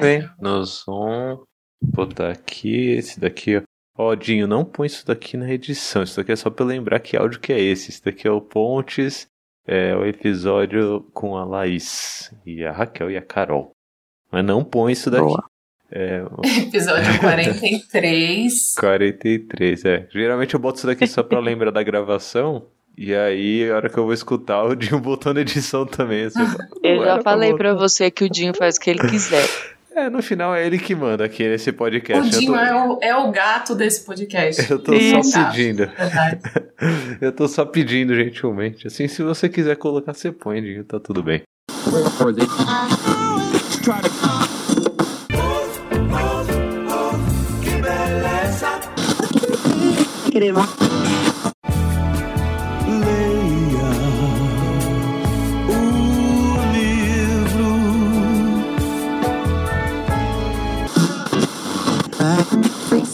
bem. Nós vamos botar aqui, esse daqui, ó. Ó, Dinho, não põe isso daqui na edição. Isso daqui é só pra eu lembrar que áudio que é esse. Isso daqui é o Pontes, é o episódio com a Laís e a Raquel e a Carol. Mas não põe isso daqui. Boa. É, Episódio 43. 43, é. Geralmente eu boto isso daqui só pra lembrar da gravação. E aí, a hora que eu vou escutar, o Dinho botou na edição também. assim, Eu não já falei botar. pra você que o Dinho faz o que ele quiser. É, no final é ele que manda aqui nesse podcast. O Eu tô- Dinho é o, é o gato desse podcast. Eu tô Isso. só pedindo. Verdade. Eu tô só pedindo gentilmente. Assim, se você quiser colocar, você põe, Dinho, tá tudo bem. Leia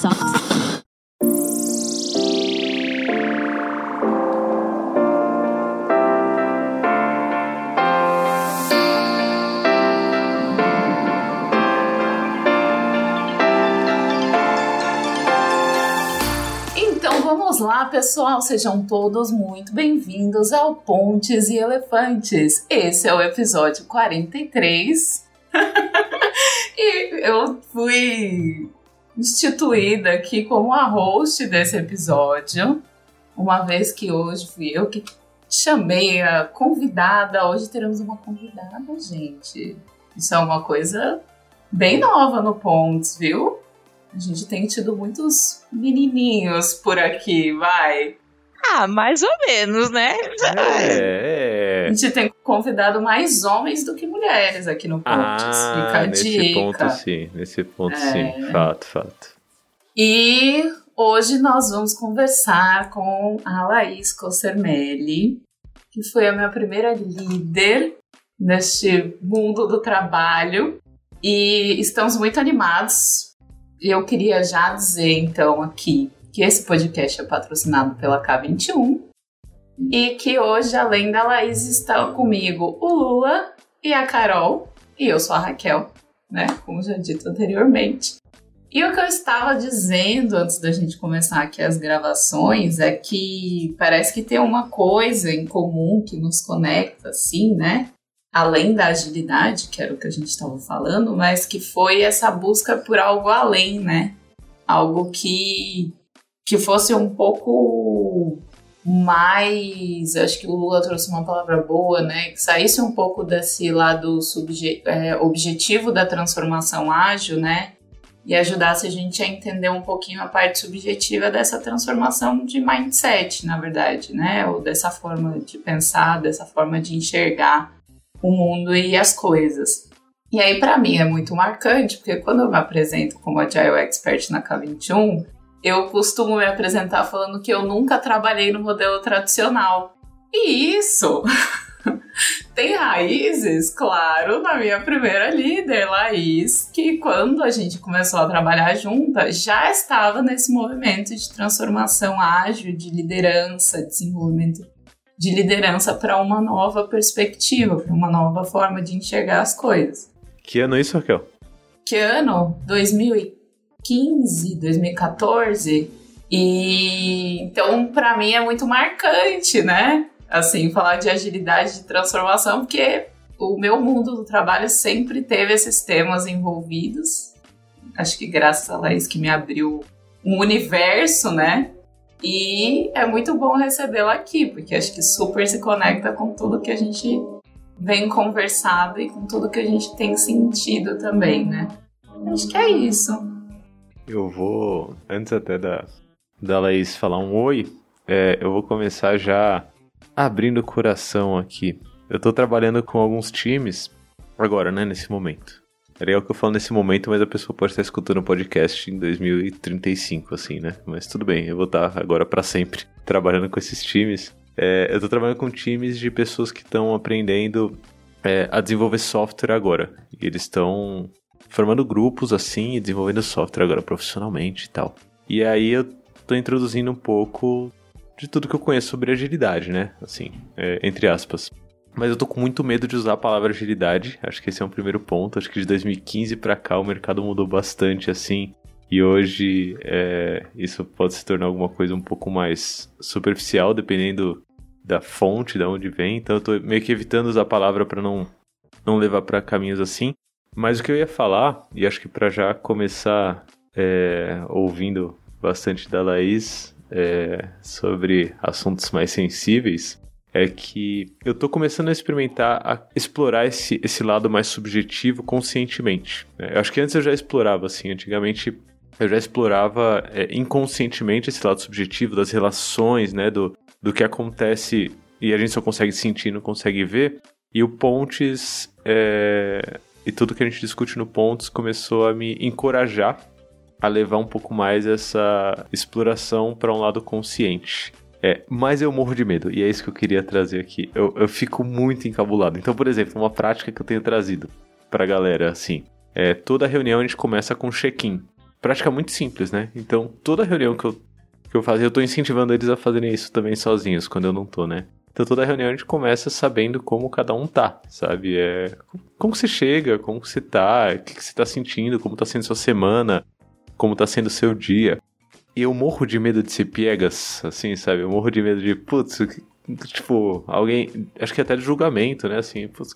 Então vamos lá, pessoal. Sejam todos muito bem-vindos ao Pontes e Elefantes. Esse é o episódio 43. e eu fui instituída aqui como a host desse episódio, uma vez que hoje fui eu que chamei a convidada. Hoje teremos uma convidada, gente. Isso é uma coisa bem nova no Pontes, viu? A gente tem tido muitos menininhos por aqui, vai. Ah, mais ou menos, né? A É, é. gente tem convidado mais homens do que mulheres aqui no Pontes. Fica Ah, a nesse dica. ponto sim. Nesse ponto É. sim. Fato, fato. E hoje nós vamos conversar com a Laís Cossermelli, que foi a minha primeira líder neste mundo do trabalho. E estamos muito animados. Eu queria já dizer, então, aqui que esse podcast é patrocinado pela K21 e que hoje, além da Laís, estão comigo o Lula e a Carol, e eu sou a Raquel, né? Como já dito anteriormente. E o que eu estava dizendo antes da gente começar aqui as gravações é que parece que tem uma coisa em comum que nos conecta, assim, né? Além da agilidade, que era o que a gente estava falando, mas que foi essa busca por algo além, né? Algo que, que fosse um pouco mais. Acho que o Lula trouxe uma palavra boa, né? Que saísse um pouco desse lado é, objetivo da transformação ágil, né? e ajudasse a gente a entender um pouquinho a parte subjetiva dessa transformação de mindset, na verdade, né? Ou dessa forma de pensar, dessa forma de enxergar o mundo e as coisas. E aí, para mim, é muito marcante, porque quando eu me apresento como Agile Expert na K21, eu costumo me apresentar falando que eu nunca trabalhei no modelo tradicional. E isso tem raízes, claro, na minha primeira líder, Laís, que quando a gente começou a trabalhar junta, já estava nesse movimento de transformação ágil, de liderança, desenvolvimento de liderança para uma nova perspectiva, para uma nova forma de enxergar as coisas. Que ano é isso, Raquel? Que ano? 2015, 2014. E então, para mim, é muito marcante, né? assim, falar de agilidade de transformação, porque o meu mundo do trabalho sempre teve esses temas envolvidos. Acho que graças a Laís que me abriu um universo, né? E é muito bom recebê-la aqui, porque acho que super se conecta com tudo que a gente vem conversado e com tudo que a gente tem sentido também, né? Acho que é isso. Eu vou, antes até da, da Laís falar um oi, é, eu vou começar já abrindo o coração aqui. Eu tô trabalhando com alguns times agora, né, nesse momento. É legal que eu falo nesse momento, mas a pessoa pode estar escutando o podcast em 2035, assim, né? Mas tudo bem, eu vou estar agora para sempre trabalhando com esses times. É, eu tô trabalhando com times de pessoas que estão aprendendo é, a desenvolver software agora. E eles estão formando grupos assim e desenvolvendo software agora profissionalmente e tal. E aí eu tô introduzindo um pouco de tudo que eu conheço sobre agilidade, né? Assim, é, entre aspas. Mas eu tô com muito medo de usar a palavra agilidade. Acho que esse é um primeiro ponto. Acho que de 2015 para cá o mercado mudou bastante, assim. E hoje é, isso pode se tornar alguma coisa um pouco mais superficial, dependendo da fonte, de onde vem. Então eu tô meio que evitando usar a palavra para não, não levar para caminhos assim. Mas o que eu ia falar, e acho que para já começar é, ouvindo bastante da Laís é, sobre assuntos mais sensíveis, é que eu tô começando a experimentar, a explorar esse, esse lado mais subjetivo conscientemente. Eu acho que antes eu já explorava, assim, antigamente eu já explorava é, inconscientemente esse lado subjetivo das relações, né, do, do que acontece e a gente só consegue sentir, não consegue ver. E o Pontes é, e tudo que a gente discute no Pontes começou a me encorajar a levar um pouco mais essa exploração para um lado consciente. É, mas eu morro de medo, e é isso que eu queria trazer aqui. Eu, eu fico muito encabulado. Então, por exemplo, uma prática que eu tenho trazido pra galera, assim, é toda reunião a gente começa com check-in. Prática muito simples, né? Então, toda reunião que eu, que eu faço, eu tô incentivando eles a fazerem isso também sozinhos, quando eu não tô, né? Então, toda reunião a gente começa sabendo como cada um tá, sabe? É, como você chega, como você tá, o que, você tá sentindo, como tá sendo sua semana, como tá sendo seu dia. E eu morro de medo de ser piegas, assim, sabe? Eu morro de medo de, putz, tipo, alguém. Acho que até de julgamento, né? Assim, putz,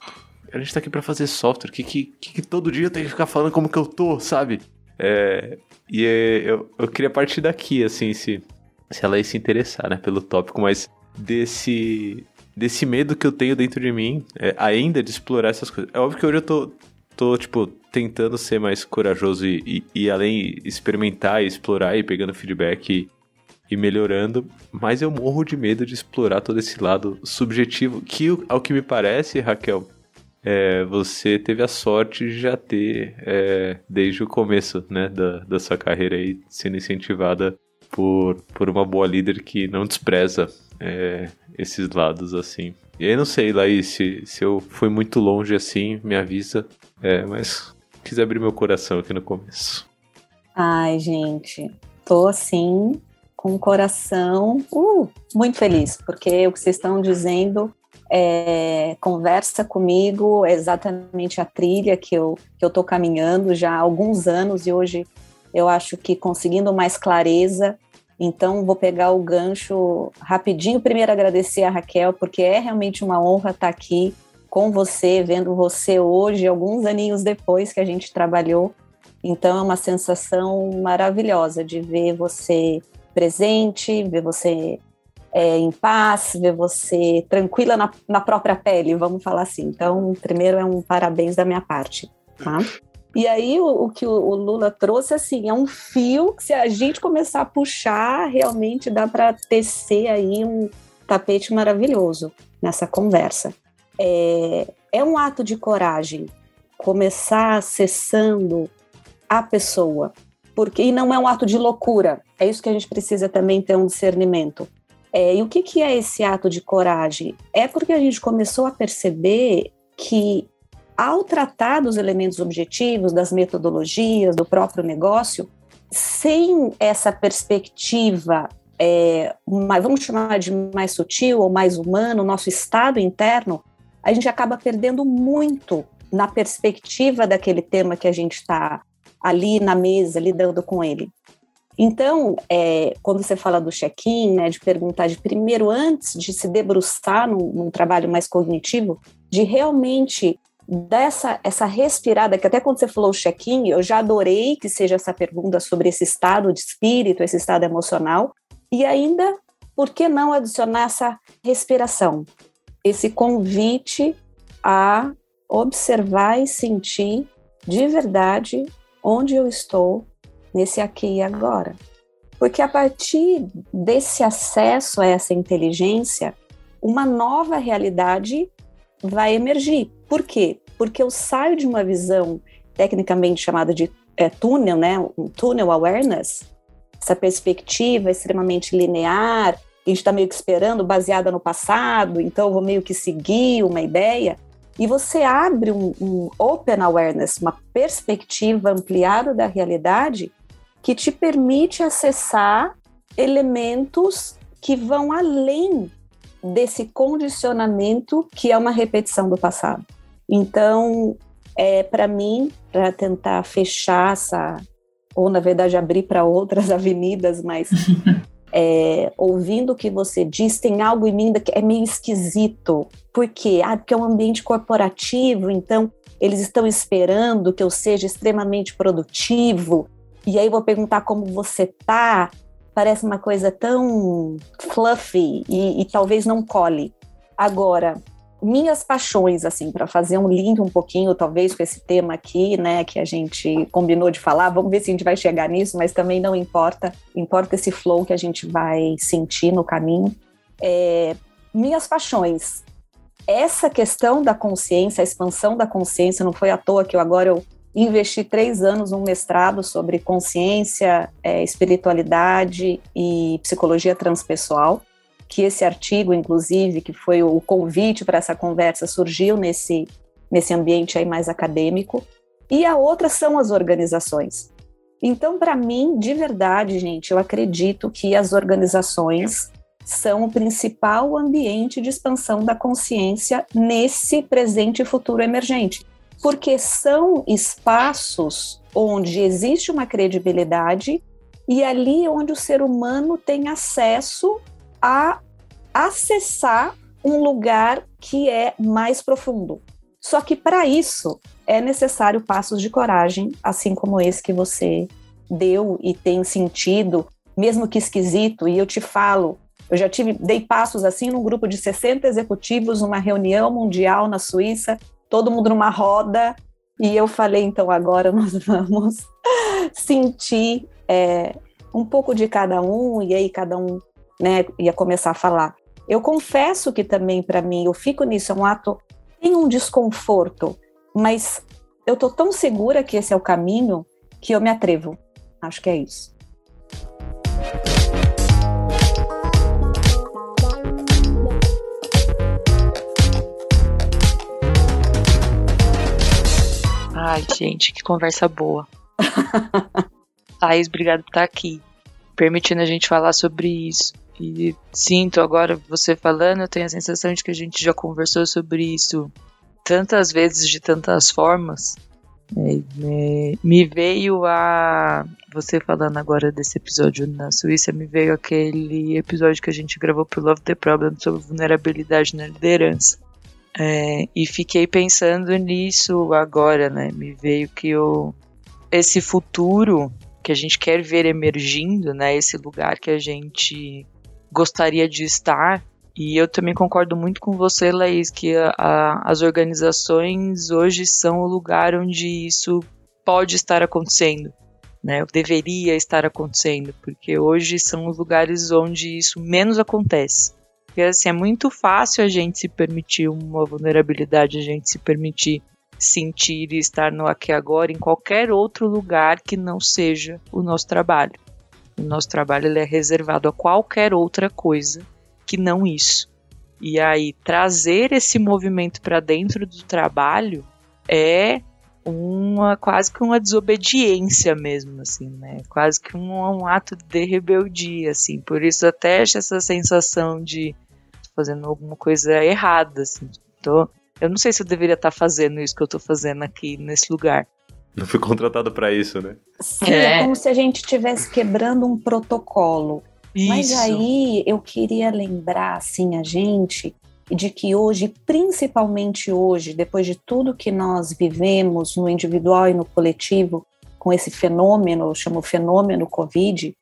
a gente tá aqui pra fazer software, que, que, que todo dia eu tenho que ficar falando como que eu tô, sabe? É, e é, eu, eu queria partir daqui, assim, se, se ela ia se interessar, né, pelo tópico, mas desse, desse medo que eu tenho dentro de mim, é, ainda de explorar essas coisas. É óbvio que hoje eu tô, tô tipo, tentando ser mais corajoso e, e, e além experimentar e explorar e pegando feedback e, e, melhorando, mas eu morro de medo de explorar todo esse lado subjetivo, que ao que me parece, Raquel, é, você teve a sorte de já ter, é, desde o começo né, da, da sua carreira aí, sendo incentivada por, por uma boa líder que não despreza é, esses lados assim. E aí não sei, Laís, se, se eu fui muito longe assim, me avisa. É, mas quis abrir meu coração aqui no começo. Ai, gente, tô assim, com o coração uh, muito feliz, porque o que vocês estão dizendo é, conversa comigo, é exatamente a trilha que eu, que eu tô caminhando já há alguns anos e hoje eu acho que conseguindo mais clareza. Então, vou pegar o gancho rapidinho. Primeiro, agradecer a Raquel, porque é realmente uma honra estar aqui com você, vendo você hoje, alguns aninhos depois que a gente trabalhou. Então é uma sensação maravilhosa de ver você presente, ver você é, em paz, ver você tranquila na, na, própria pele, vamos falar assim. Então, primeiro é um parabéns da minha parte, tá? E aí, o, o que o, o, Lula trouxe, assim, é um fio que se a gente começar a puxar, realmente dá para tecer aí um tapete maravilhoso nessa conversa é, é um ato de coragem começar acessando a pessoa, porque e não é um ato de loucura. É isso que a gente precisa também ter um discernimento. É, e o que, que é esse ato de coragem? É porque a gente começou a perceber que, ao tratar dos elementos objetivos, das metodologias, do próprio negócio, sem essa perspectiva, é, mais, vamos chamar de mais sutil ou mais humano, nosso estado interno, a gente acaba perdendo muito na perspectiva daquele tema que a gente está ali na mesa lidando com ele. Então, é, quando você fala do check-in, né, de perguntar de primeiro, antes de se debruçar num, num trabalho mais cognitivo, de realmente dessa essa respirada, que até quando você falou check-in, eu já adorei que seja essa pergunta sobre esse estado de espírito, esse estado emocional, e ainda, por que não adicionar essa respiração? esse convite a observar e sentir de verdade onde eu estou nesse aqui e agora. Porque a partir desse acesso a essa inteligência, uma nova realidade vai emergir. Por quê? Porque eu saio de uma visão tecnicamente chamada de é, túnel, né, um tunnel awareness, essa perspectiva extremamente linear, a gente está meio que esperando, baseada no passado, então eu vou meio que seguir uma ideia. E você abre um, um open awareness, uma perspectiva ampliada da realidade que te permite acessar elementos que vão além desse condicionamento que é uma repetição do passado. Então, é, para mim, para tentar fechar essa, ou na verdade abrir para outras avenidas, mas é, ouvindo o que você diz, tem algo em mim que é meio esquisito. Por quê? Ah, porque é um ambiente corporativo, então eles estão esperando que eu seja extremamente produtivo. E aí vou perguntar como você tá. Parece uma coisa tão fluffy e, e talvez não cole. Agora, minhas paixões, assim, para fazer um link um pouquinho, talvez, com esse tema aqui, né, que a gente combinou de falar. Vamos ver se a gente vai chegar nisso, mas também não importa. Importa esse flow que a gente vai sentir no caminho. É, minhas paixões. Essa questão da consciência, a expansão da consciência, não foi à toa que eu agora eu investi três anos num mestrado sobre consciência, é, espiritualidade e psicologia transpessoal que esse artigo, inclusive, que foi o convite para essa conversa, surgiu nesse, nesse ambiente aí mais acadêmico. E a outra são as organizações. Então, para mim, de verdade, gente, eu acredito que as organizações são o principal ambiente de expansão da consciência nesse presente e futuro emergente, porque são espaços onde existe uma credibilidade e ali onde o ser humano tem acesso a acessar um lugar que é mais profundo. Só que para isso é necessário passos de coragem, assim como esse que você deu e tem sentido, mesmo que esquisito, e eu te falo, eu já tive, dei passos assim num grupo de 60 executivos, numa reunião mundial na Suíça, todo mundo numa roda, e eu falei, então agora nós vamos sentir é, um pouco de cada um, e aí cada um né, ia começar a falar. Eu confesso que também para mim, eu fico nisso, é um ato, tem um desconforto, mas eu tô tão segura que esse é o caminho que eu me atrevo. Acho que é isso. Ai, gente, que conversa boa. Thaís, obrigado por estar aqui, permitindo a gente falar sobre isso. E sinto agora você falando, eu tenho a sensação de que a gente já conversou sobre isso tantas vezes, de tantas formas. É, me veio a. Você falando agora desse episódio na Suíça, me veio aquele episódio que a gente gravou pro Love the Problem sobre vulnerabilidade na liderança. É, e fiquei pensando nisso agora, né? Me veio que o, esse futuro que a gente quer ver emergindo, né? Esse lugar que a gente gostaria de estar. E eu também concordo muito com você, Laís, que a, a, as organizações hoje são o lugar onde isso pode estar acontecendo, né? Deveria estar acontecendo, porque hoje são os lugares onde isso menos acontece. Porque assim, é muito fácil a gente se permitir uma vulnerabilidade, a gente se permitir sentir e estar no aqui agora em qualquer outro lugar que não seja o nosso trabalho. O nosso trabalho ele é reservado a qualquer outra coisa que não isso. E aí trazer esse movimento para dentro do trabalho é uma quase que uma desobediência mesmo, assim, né? Quase que um, um ato de rebeldia, assim. Por isso até essa sensação de fazendo alguma coisa errada, assim. Tô, eu não sei se eu deveria estar tá fazendo isso que eu estou fazendo aqui nesse lugar. Não fui contratado para isso, né? Sim, é. é como se a gente estivesse quebrando um protocolo. Isso. Mas aí eu queria lembrar, assim, a gente de que hoje, principalmente hoje, depois de tudo que nós vivemos no individual e no coletivo, com esse fenômeno, eu chamo fenômeno Covid,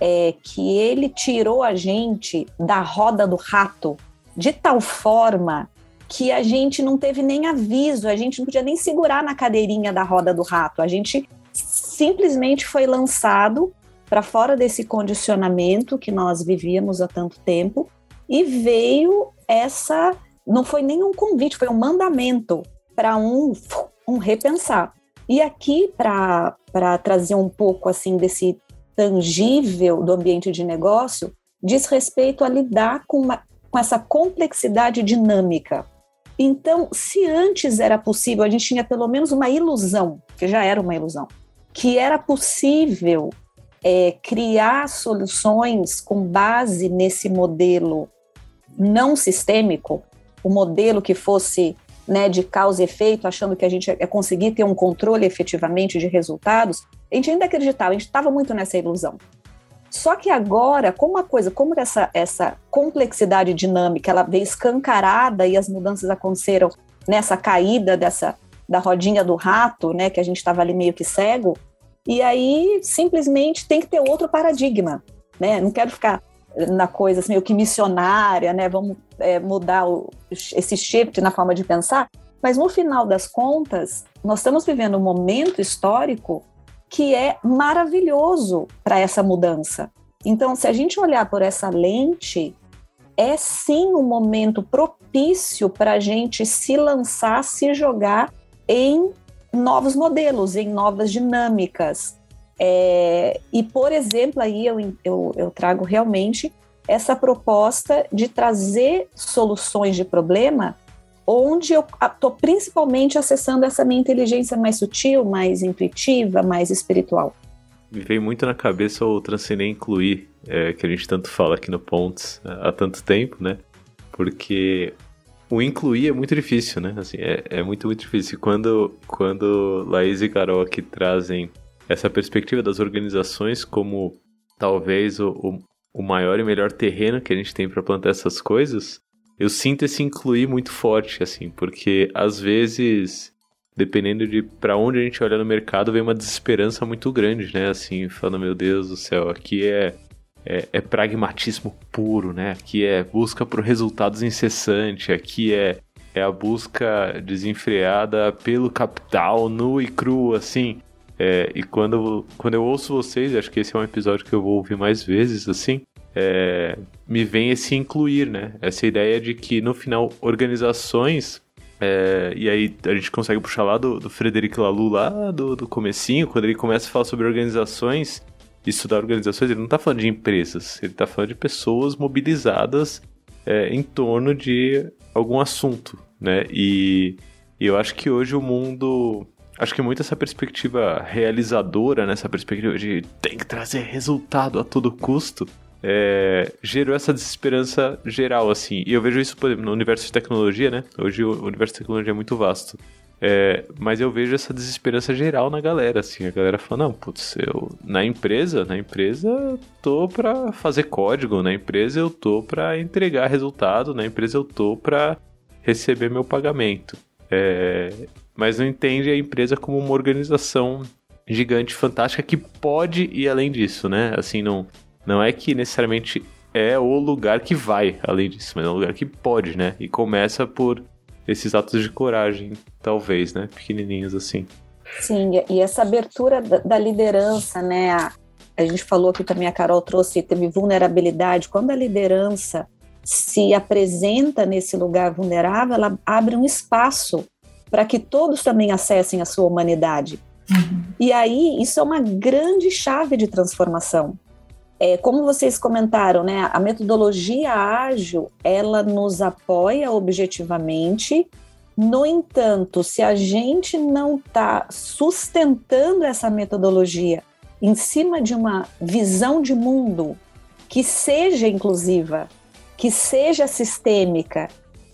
é que ele tirou a gente da roda do rato de tal forma que a gente não teve nem aviso, a gente não podia nem segurar na cadeirinha da roda do rato. A gente simplesmente foi lançado para fora desse condicionamento que nós vivíamos há tanto tempo e veio essa não foi nem um convite, foi um mandamento para um, um repensar. E aqui, para trazer um pouco assim desse tangível do ambiente de negócio, diz respeito a lidar com, uma, com essa complexidade dinâmica. Então, se antes era possível, a gente tinha pelo menos uma ilusão, que já era uma ilusão, que era possível é, criar soluções com base nesse modelo não sistêmico, o modelo que fosse né, de causa e efeito, achando que a gente ia conseguir ter um controle efetivamente de resultados, a gente ainda acreditava, a gente estava muito nessa ilusão. Só que agora, como uma coisa, como essa, essa complexidade dinâmica, ela veio escancarada e as mudanças aconteceram nessa caída dessa da rodinha do rato, né, que a gente estava ali meio que cego, e aí simplesmente tem que ter outro paradigma, né? Não quero ficar na coisa assim, meio que missionária, né? Vamos é, mudar o, esse shift na forma de pensar, mas no final das contas, nós estamos vivendo um momento histórico que é maravilhoso para essa mudança. Então, se a gente olhar por essa lente, é sim um momento propício para a gente se lançar, se jogar em novos modelos, em novas dinâmicas. É, e, por exemplo, aí eu, eu, eu trago realmente essa proposta de trazer soluções de problema onde eu estou principalmente acessando essa minha inteligência mais sutil, mais intuitiva, mais espiritual. Me veio muito na cabeça o transcender e incluir, é, que a gente tanto fala aqui no Pontes há tanto tempo, né? Porque o incluir é muito difícil, né? Assim, é, é muito, muito difícil. Quando, quando Laís e Carol aqui trazem essa perspectiva das organizações como talvez o, o, o maior e melhor terreno que a gente tem para plantar essas coisas, eu sinto esse incluir muito forte, assim, porque às vezes, dependendo de para onde a gente olha no mercado, vem uma desesperança muito grande, né? Assim, falando, meu Deus do céu, aqui é é, é pragmatismo puro, né? Aqui é busca por resultados incessante, aqui é, é a busca desenfreada pelo capital, nu e cru, assim. É, e quando, quando eu ouço vocês, acho que esse é um episódio que eu vou ouvir mais vezes, assim, é, me vem esse incluir, né? Essa ideia de que no final organizações é, e aí a gente consegue puxar lá do, do Frederic Laloux lá do, do comecinho, quando ele começa a falar sobre organizações, estudar organizações, ele não está falando de empresas, ele está falando de pessoas mobilizadas é, em torno de algum assunto, né? E, e, eu acho que hoje o mundo, acho que muito essa perspectiva realizadora, né? perspectiva de tem que trazer resultado a todo custo, é, gerou essa desesperança geral, assim. E eu vejo isso, por exemplo, no universo de tecnologia, né? Hoje o universo de tecnologia é muito vasto. É, mas eu vejo essa desesperança geral na galera, assim, a galera fala, não, putz, eu na empresa, na empresa eu tô pra fazer código, na empresa eu tô pra entregar resultado, na empresa eu tô pra receber meu pagamento. É, mas não entende a empresa como uma organização gigante, fantástica, que pode ir além disso, né? Assim, não, não é que necessariamente é o lugar que vai além disso, mas é um lugar que pode, né? E começa por esses atos de coragem, talvez, né? Pequenininhos assim. Sim, e essa abertura da, liderança, né? A, a gente falou que também a Carol trouxe, teve vulnerabilidade. Quando a liderança se apresenta nesse lugar vulnerável, ela abre um espaço para que todos também acessem a sua humanidade. Uhum. E aí, isso é uma grande chave de transformação. É, como vocês comentaram, né, a metodologia ágil, ela nos apoia objetivamente, no entanto, se a gente não está sustentando essa metodologia em cima de uma visão de mundo que seja inclusiva, que seja sistêmica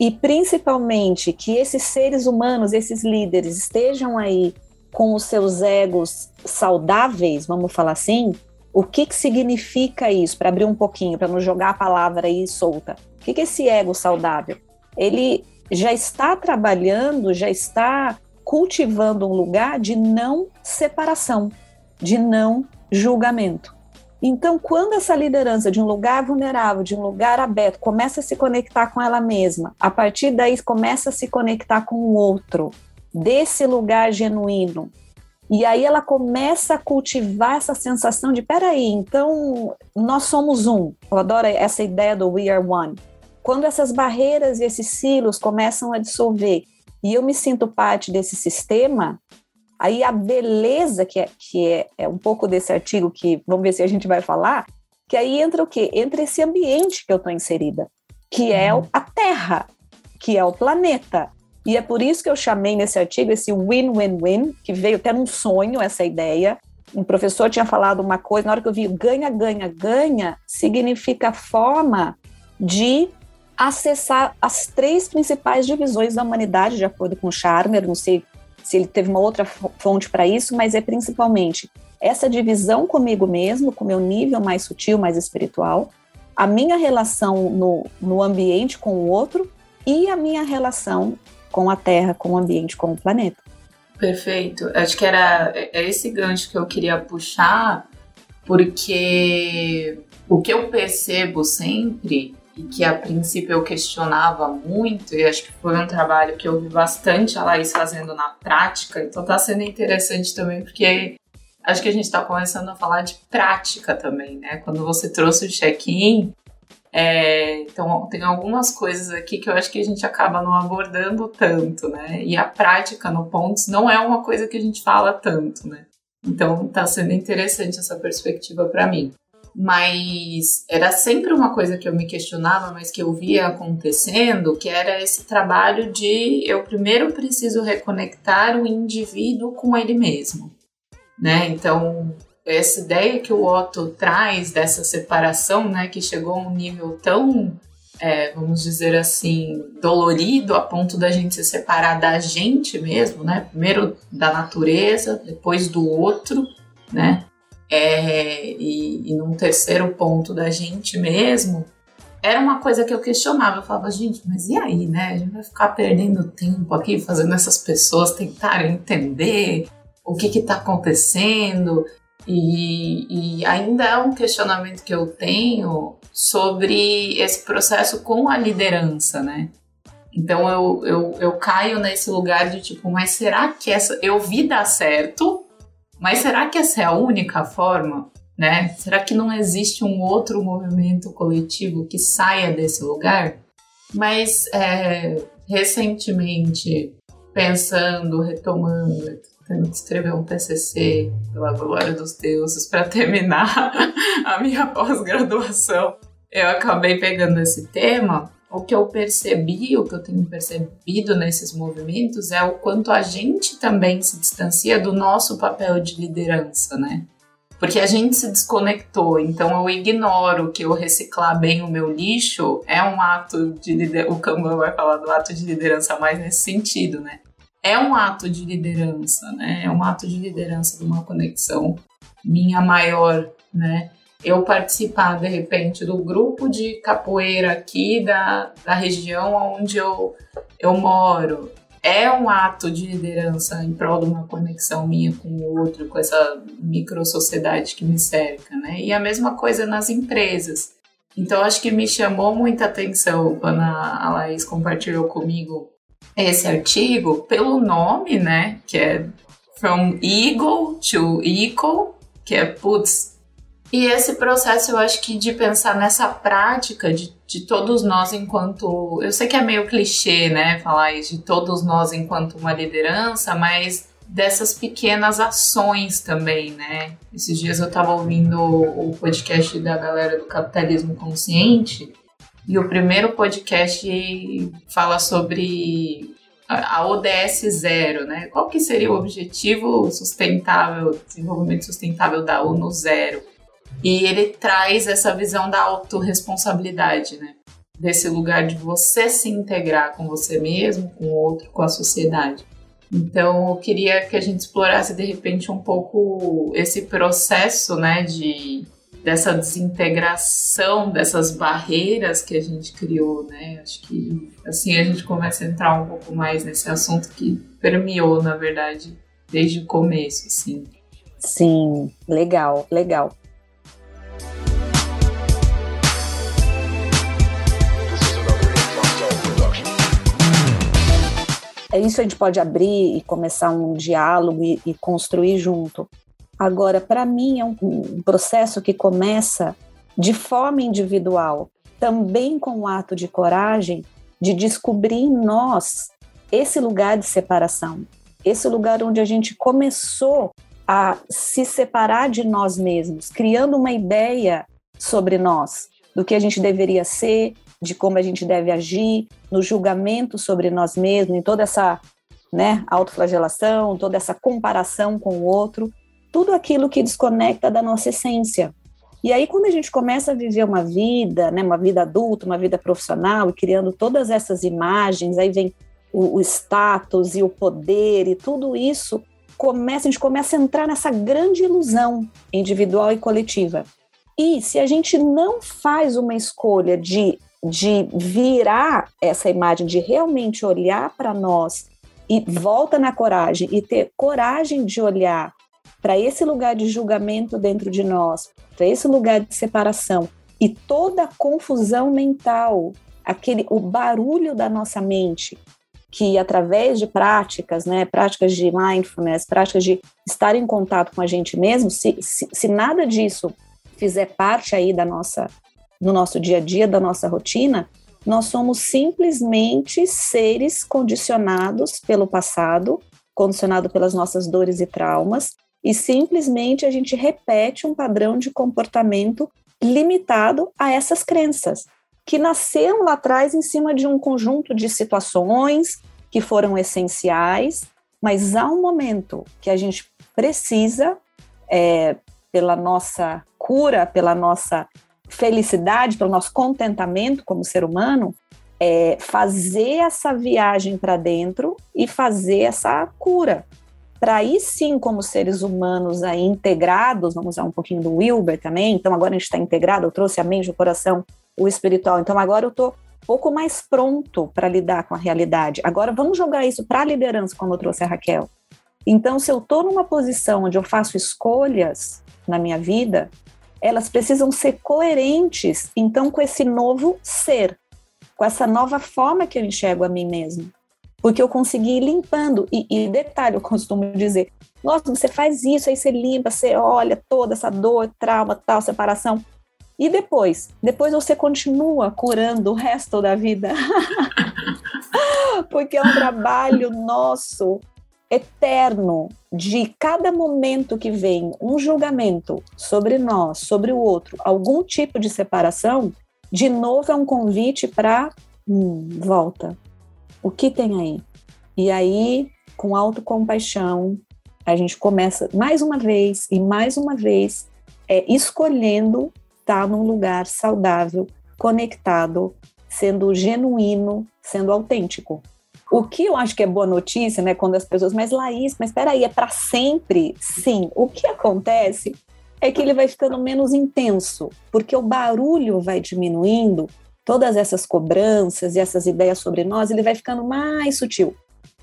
e principalmente que esses seres humanos, esses líderes estejam aí com os seus egos saudáveis, vamos falar assim, o que, que significa isso? Para abrir um pouquinho, para não jogar a palavra aí solta. O que, que é esse ego saudável? Ele já está trabalhando, já está cultivando um lugar de não separação, de não julgamento. Então, quando essa liderança de um lugar vulnerável, de um lugar aberto, começa a se conectar com ela mesma, a partir daí começa a se conectar com o outro, desse lugar genuíno, e aí ela começa a cultivar essa sensação de, peraí, então nós somos um. Eu adoro essa ideia do we are one. Quando essas barreiras e esses silos começam a dissolver e eu me sinto parte desse sistema, aí a beleza que é, que é, é um pouco desse artigo que vamos ver se a gente vai falar, que aí entra o quê? Entra esse ambiente que eu estou inserida, que é uhum. a Terra, que é o planeta, e é por isso que eu chamei nesse artigo esse win-win-win, que veio até num sonho essa ideia. Um professor tinha falado uma coisa, na hora que eu vi ganha, ganha, ganha, significa forma de acessar as três principais divisões da humanidade, de acordo com Charmer, não sei se ele teve uma outra fonte para isso, mas é principalmente essa divisão comigo mesmo, com meu nível mais sutil, mais espiritual, a minha relação no, no ambiente com o outro e a minha relação com a Terra, com o ambiente, com o planeta. Perfeito. Acho que era é, é esse gancho que eu queria puxar, porque o que eu percebo sempre e que a princípio eu questionava muito, e acho que foi um trabalho que eu vi bastante a Laís fazendo na prática, então tá sendo interessante também, porque acho que a gente está começando a falar de prática também, né? Quando você trouxe o check-in, é, então tem algumas coisas aqui que eu acho que a gente acaba não abordando tanto, né? E a prática no pontos não é uma coisa que a gente fala tanto, né? Então tá sendo interessante essa perspectiva para mim mas era sempre uma coisa que eu me questionava, mas que eu via acontecendo, que era esse trabalho de eu primeiro preciso reconectar o indivíduo com ele mesmo, né? Então, essa ideia que o Otto traz dessa separação, né, que chegou a um nível tão, é, vamos dizer assim, dolorido a ponto da gente se separar da gente mesmo, né? Primeiro da natureza, depois do outro, né? É, e, e num terceiro ponto da gente mesmo, era uma coisa que eu questionava. Eu falava, gente, mas e aí, né? A gente vai ficar perdendo tempo aqui fazendo essas pessoas tentarem entender o que está acontecendo. E, e, ainda é um questionamento que eu tenho sobre esse processo com a liderança, né? Então eu, eu, eu caio nesse lugar de tipo, mas será que essa. Eu vi dar certo, mas será que essa é a única forma? Né? Será que não existe um outro movimento coletivo que saia desse lugar? Mas é, recentemente, pensando, retomando, tendo que escrever um TCC, pela glória dos deuses, para terminar a minha pós-graduação, eu acabei pegando esse tema o que eu percebi, o que eu tenho percebido nesses movimentos é o quanto a gente também se distancia do nosso papel de liderança, né? Porque a gente se desconectou, então eu ignoro que eu reciclar bem o meu lixo é um ato de liderança. O Kanban vai falar do ato de liderança mais nesse sentido, né? É um ato de liderança, né? É um ato de liderança de uma conexão minha maior, né? Eu participar de repente do grupo de capoeira aqui da, da região onde eu, eu moro é um ato de liderança em prol de uma conexão minha com o outro, com essa micro sociedade que me cerca, né? E a mesma coisa nas empresas. Então acho que me chamou muita atenção quando a Laís compartilhou comigo esse artigo pelo nome, né? Que é From Eagle to Equal, que é putz, e esse processo, eu acho que de pensar nessa prática de, de todos nós enquanto. Eu sei que é meio clichê, né? Falar isso, de todos nós enquanto uma liderança, mas dessas pequenas ações também, né? Esses dias eu estava ouvindo o podcast da galera do Capitalismo Consciente e o primeiro podcast fala sobre a ODS zero, né? Qual que seria o objetivo sustentável, desenvolvimento sustentável da ONU zero? E ele traz essa visão da autorresponsabilidade, né? Desse lugar de você se integrar com você mesmo, com o outro, com a sociedade. Então, eu queria que a gente explorasse de repente um pouco esse processo, né, de dessa desintegração, dessas barreiras que a gente criou, né? Acho que assim a gente começa a entrar um pouco mais nesse assunto que permeou, na verdade, desde o começo, assim. Sim, legal, legal. Isso a gente pode abrir e começar um diálogo e, e construir junto. Agora, para mim, é um, um processo que começa de forma individual, também com o ato de coragem de descobrir em nós esse lugar de separação, esse lugar onde a gente começou a se separar de nós mesmos, criando uma ideia sobre nós, do que a gente deveria ser, de como a gente deve agir, no julgamento sobre nós mesmos, em toda essa né, autoflagelação, toda essa comparação com o outro, tudo aquilo que desconecta da nossa essência. E aí, quando a gente começa a viver uma vida, né, uma vida adulta, uma vida profissional, e criando todas essas imagens, aí vem o, o status e o poder e tudo isso, começa, a gente começa a entrar nessa grande ilusão individual e coletiva. E se a gente não faz uma escolha de, de virar essa imagem, de realmente olhar para nós e volta na coragem e ter coragem de olhar para esse lugar de julgamento dentro de nós, para esse lugar de separação e toda a confusão mental, aquele o barulho da nossa mente, que através de práticas, né, práticas de mindfulness, práticas de estar em contato com a gente mesmo, se, se, se nada disso fizer parte aí da nossa, no nosso dia a dia, da nossa rotina, nós somos simplesmente seres condicionados pelo passado, condicionado pelas nossas dores e traumas, e simplesmente a gente repete um padrão de comportamento limitado a essas crenças que nasceram lá atrás em cima de um conjunto de situações que foram essenciais, mas há um momento que a gente precisa, é, pela nossa cura, pela nossa felicidade, pelo nosso contentamento como ser humano, é, fazer essa viagem para dentro e fazer essa cura. Para aí sim, como seres humanos aí integrados, vamos usar um pouquinho do Wilber também, então agora a gente está integrado, eu trouxe a mente, o coração o espiritual. Então agora eu estou pouco mais pronto para lidar com a realidade. Agora vamos jogar isso para a liderança, como eu trouxe a Raquel. Então, se eu estou numa posição onde eu faço escolhas na minha vida, elas precisam ser coerentes, então, com esse novo ser, com essa nova forma que eu enxergo a mim mesmo. Porque eu consegui ir limpando. E, e detalhe, eu costumo dizer: nossa, você faz isso, aí você limpa, você olha toda essa dor, trauma, tal, separação. E depois? Depois você continua curando o resto da vida. Porque é um trabalho nosso eterno de cada momento que vem um julgamento sobre nós, sobre o outro, algum tipo de separação, de novo é um convite para hum, volta. O que tem aí? E aí, com autocompaixão, a gente começa mais uma vez e mais uma vez é, escolhendo estar num lugar saudável, conectado, sendo genuíno, sendo autêntico. O que eu acho que é boa notícia, né, quando as pessoas, mas Laís, mas espera aí, é para sempre? Sim. O que acontece é que ele vai ficando menos intenso, porque o barulho vai diminuindo, todas essas cobranças e essas ideias sobre nós, ele vai ficando mais sutil.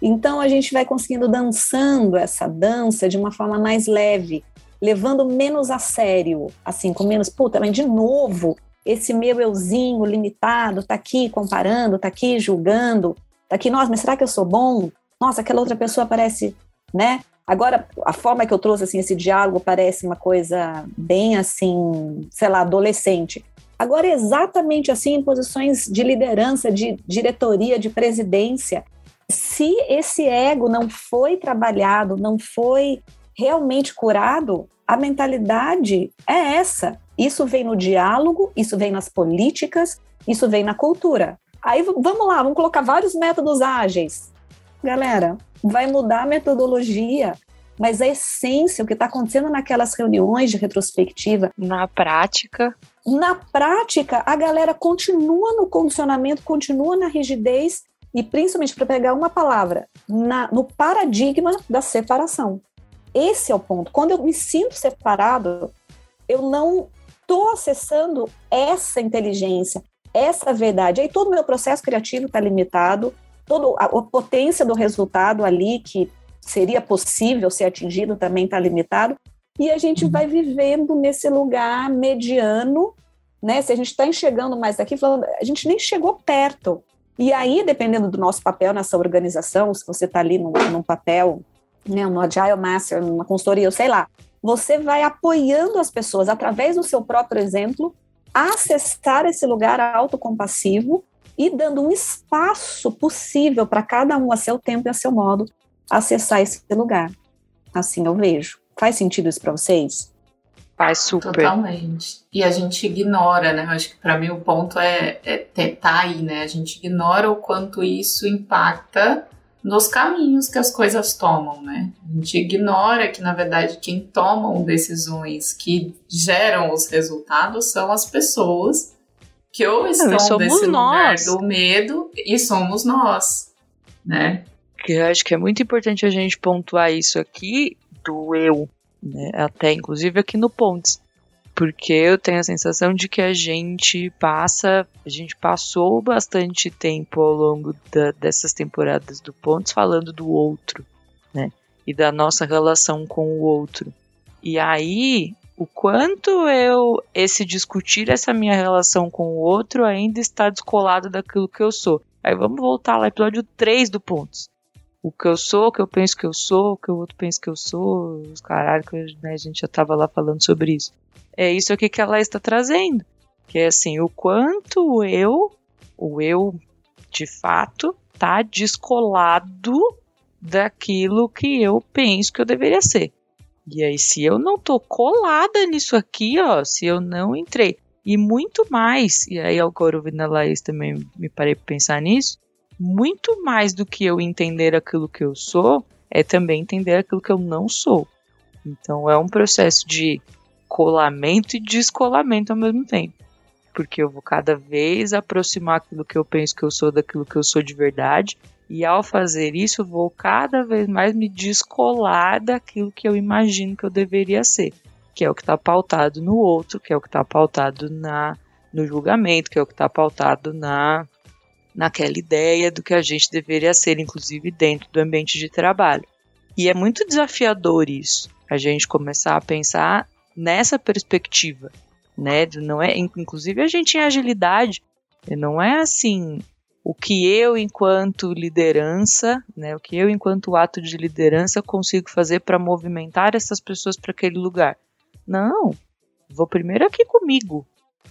Então a gente vai conseguindo dançando essa dança de uma forma mais leve, levando menos a sério, assim, com menos, puta, mas de novo, esse meu euzinho limitado tá aqui comparando, tá aqui julgando, tá aqui, nossa, mas será que eu sou bom? Nossa, aquela outra pessoa parece, né? Agora, a forma que eu trouxe, assim, esse diálogo parece uma coisa bem, assim, sei lá, adolescente. Agora, exatamente assim, em posições de liderança, de diretoria, de presidência, se esse ego não foi trabalhado, não foi realmente curado, a mentalidade é essa. Isso vem no diálogo, isso vem nas políticas, isso vem na cultura. Aí vamos lá, vamos colocar vários métodos ágeis. Galera, vai mudar a metodologia, mas a essência, o que está acontecendo naquelas reuniões de retrospectiva. Na prática. Na prática, a galera continua no condicionamento, continua na rigidez e principalmente para pegar uma palavra, na, no paradigma da separação. Esse é o ponto. Quando eu me sinto separado, eu não estou acessando essa inteligência, essa verdade. Aí todo o meu processo criativo está limitado, toda a, potência do resultado ali que seria possível ser atingido também está limitado. E a gente vai vivendo nesse lugar mediano, né? Se a gente está enxergando mais daqui, falando, a gente nem chegou perto. E aí, dependendo do nosso papel nessa organização, se você está ali num, num papel né, no Agile Master, numa consultoria, sei lá, você vai apoiando as pessoas através do seu próprio exemplo acessar esse lugar autocompassivo e dando um espaço possível para cada um a seu tempo e a seu modo acessar esse lugar. Assim eu vejo. Faz sentido isso para vocês? Faz super. Totalmente. E a gente ignora, né? Eu acho que para mim o ponto é, é tá aí, né? A gente ignora o quanto isso impacta nos caminhos que as coisas tomam, né? A gente ignora que, na verdade, quem tomam decisões que geram os resultados são as pessoas que ou estão nesse lugar do medo e somos nós, né? Que eu acho que é muito importante a gente pontuar isso aqui do eu, né? Até inclusive aqui no Pontes porque eu tenho a sensação de que a gente passa, a gente passou bastante tempo ao longo da, dessas temporadas do Pontos falando do outro, né? E da nossa relação com o outro. E aí, o quanto eu, esse discutir essa minha relação com o outro ainda está descolado daquilo que eu sou. Aí vamos voltar lá, episódio 3 do Pontos. O que eu sou, o que eu penso que eu sou, o que o outro pensa que eu sou, os caralho, né, a gente já tava lá falando sobre isso é isso aqui que ela está trazendo. Que é assim, o quanto eu, o eu de fato, tá descolado daquilo que eu penso que eu deveria ser. E aí, se eu não tô colada nisso aqui, ó, se eu não entrei, e muito mais, e aí agora ouvindo a Laís também me parei pra pensar nisso, muito mais do que eu entender aquilo que eu sou, é também entender aquilo que eu não sou. Então é um processo de colamento e descolamento ao mesmo tempo. Porque eu vou cada vez aproximar aquilo que eu penso que eu sou daquilo que eu sou de verdade, e ao fazer isso, vou cada vez mais me descolar daquilo que eu imagino que eu deveria ser, que é o que está pautado no outro, que é o que está pautado na, no julgamento, que é o que está pautado na naquela ideia do que a gente deveria ser, inclusive dentro do ambiente de trabalho. E é muito desafiador isso, a gente começar a pensar nessa perspectiva, né? Não é, inclusive a gente em agilidade, não é assim o que eu enquanto liderança, né, o que eu enquanto ato de liderança consigo fazer para movimentar essas pessoas para aquele lugar. Não, vou primeiro aqui comigo,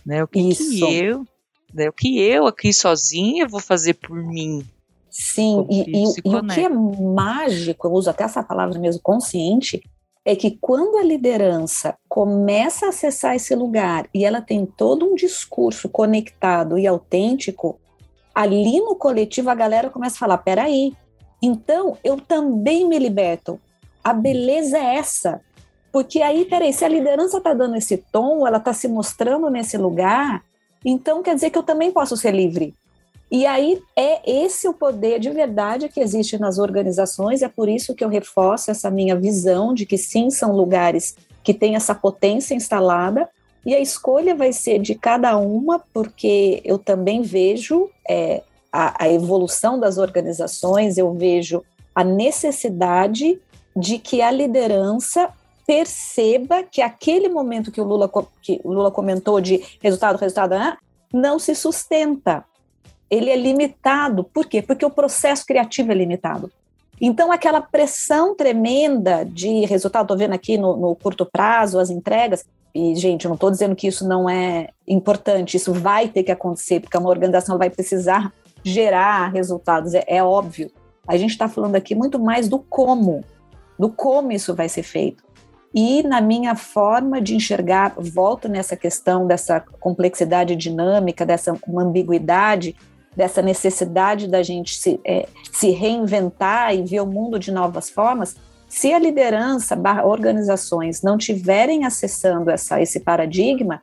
né? O que, que eu, né, o que eu aqui sozinha vou fazer por mim. Sim, e, e, e o que é mágico, eu uso até essa palavra mesmo, consciente, é que quando a liderança começa a acessar esse lugar e ela tem todo um discurso conectado e autêntico, ali no coletivo a galera começa a falar: peraí, então eu também me liberto. A beleza é essa. Porque aí, peraí, se a liderança está dando esse tom, ela está se mostrando nesse lugar, então quer dizer que eu também posso ser livre. E aí é esse o poder de verdade que existe nas organizações, é por isso que eu reforço essa minha visão de que sim, são lugares que têm essa potência instalada, e a escolha vai ser de cada uma, porque eu também vejo é, a, a evolução das organizações, eu vejo a necessidade de que a liderança perceba que aquele momento que o Lula, que o Lula comentou de resultado, resultado, ah, não se sustenta ele é limitado. Por quê? Porque o processo criativo é limitado. Então, aquela pressão tremenda de resultado, estou vendo aqui no, no, curto prazo, as entregas, e, gente, eu não estou dizendo que isso não é importante, isso vai ter que acontecer, porque uma organização vai precisar gerar resultados, é, é óbvio. A gente está falando aqui muito mais do como, do como isso vai ser feito. E na minha forma de enxergar, volto nessa questão dessa complexidade dinâmica, dessa ambiguidade, dessa necessidade da gente se, é, se reinventar e ver o mundo de novas formas, se a liderança, organizações não tiverem acessando essa, esse paradigma,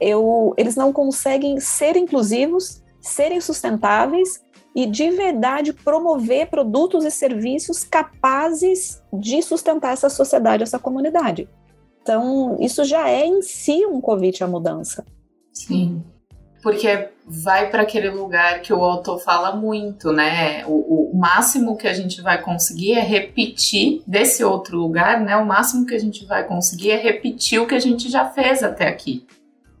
eu, eles não conseguem ser inclusivos, serem sustentáveis e de verdade promover produtos e serviços capazes de sustentar essa sociedade, essa comunidade. Então, isso já é em si um convite à mudança. Sim porque vai para aquele lugar que o autor fala muito, né? O, o, máximo que a gente vai conseguir é repetir desse outro lugar, né? O máximo que a gente vai conseguir é repetir o que a gente já fez até aqui.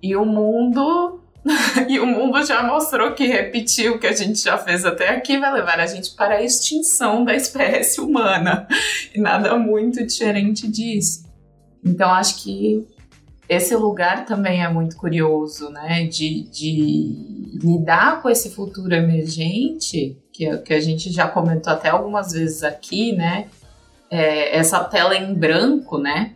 E o mundo e o mundo já mostrou que repetir o que a gente já fez até aqui vai levar a gente para a extinção da espécie humana. E nada muito diferente disso. Então acho que esse lugar também é muito curioso, né? De, de lidar com esse futuro emergente, que, que a gente já comentou até algumas vezes aqui, né? É, essa tela em branco, né?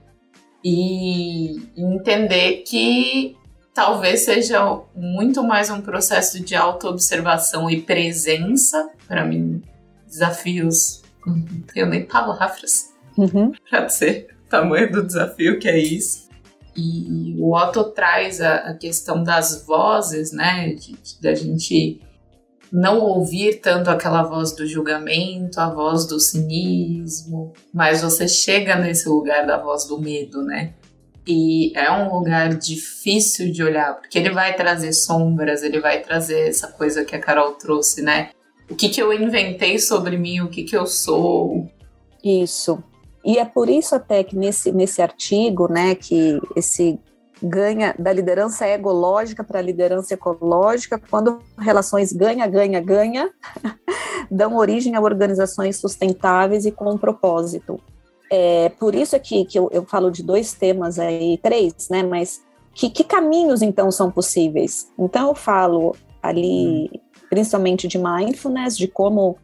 E entender que talvez seja muito mais um processo de autoobservação e presença, para mim desafios, não tenho nem palavras Uhum. para dizer o tamanho do desafio que é isso. E o Otto traz a, a questão das vozes, né? Da gente não ouvir tanto aquela voz do julgamento, a voz do cinismo, mas você chega nesse lugar da voz do medo, né? E é um lugar difícil de olhar, porque ele vai trazer sombras, ele vai trazer essa coisa que a Carol trouxe, né? O que, que eu inventei sobre mim, o que, que eu sou. Isso. E é por isso até que nesse, nesse artigo, né, que esse ganha da liderança egológica para a liderança ecológica, quando relações ganha, ganha, ganha, dão origem a organizações sustentáveis e com um propósito. É, por isso aqui que eu, eu falo de dois temas aí, três, né, mas que, que caminhos então são possíveis? Então eu falo ali principalmente de mindfulness, de como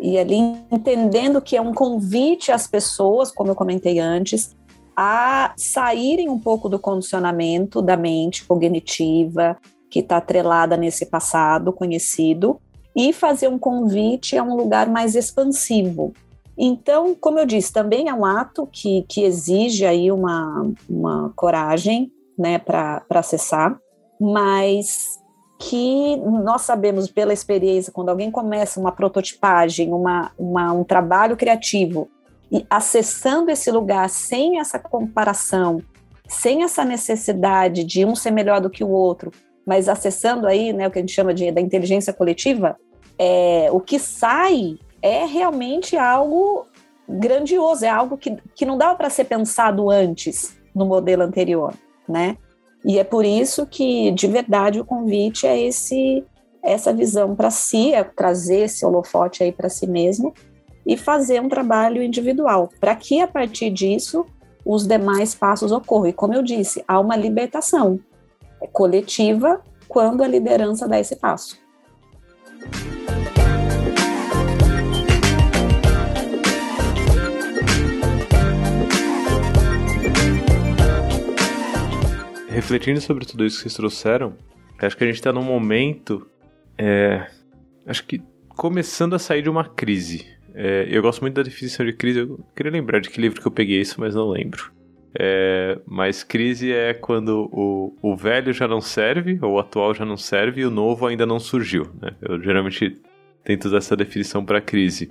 e ali entendendo que é um convite às pessoas, como eu comentei antes, a saírem um pouco do condicionamento da mente cognitiva que está atrelada nesse passado conhecido e fazer um convite a um lugar mais expansivo. Então, como eu disse, também é um ato que, que exige aí uma, uma coragem né, para acessar, mas que nós sabemos pela experiência, quando alguém começa uma prototipagem, uma, uma, um trabalho criativo, e acessando esse lugar sem essa comparação, sem essa necessidade de um ser melhor do que o outro, mas acessando aí né, o que a gente chama de da inteligência coletiva, é, o que sai é realmente algo grandioso, é algo que, que não dava para ser pensado antes no modelo anterior, né? E é por isso que, de verdade, o convite é esse essa visão para si, é trazer esse holofote aí para si mesmo e fazer um trabalho individual, para que a partir disso os demais passos ocorram. E como eu disse, há uma libertação coletiva quando a liderança dá esse passo. Refletindo sobre tudo isso que vocês trouxeram, acho que a gente está num momento, é, acho que começando a sair de uma crise. É, eu gosto muito da definição de crise, eu queria lembrar de que livro que eu peguei isso, mas não lembro. É, mas crise é quando o, o velho já não serve, ou o atual já não serve, e o novo ainda não surgiu. Né? Eu geralmente tento usar essa definição para crise.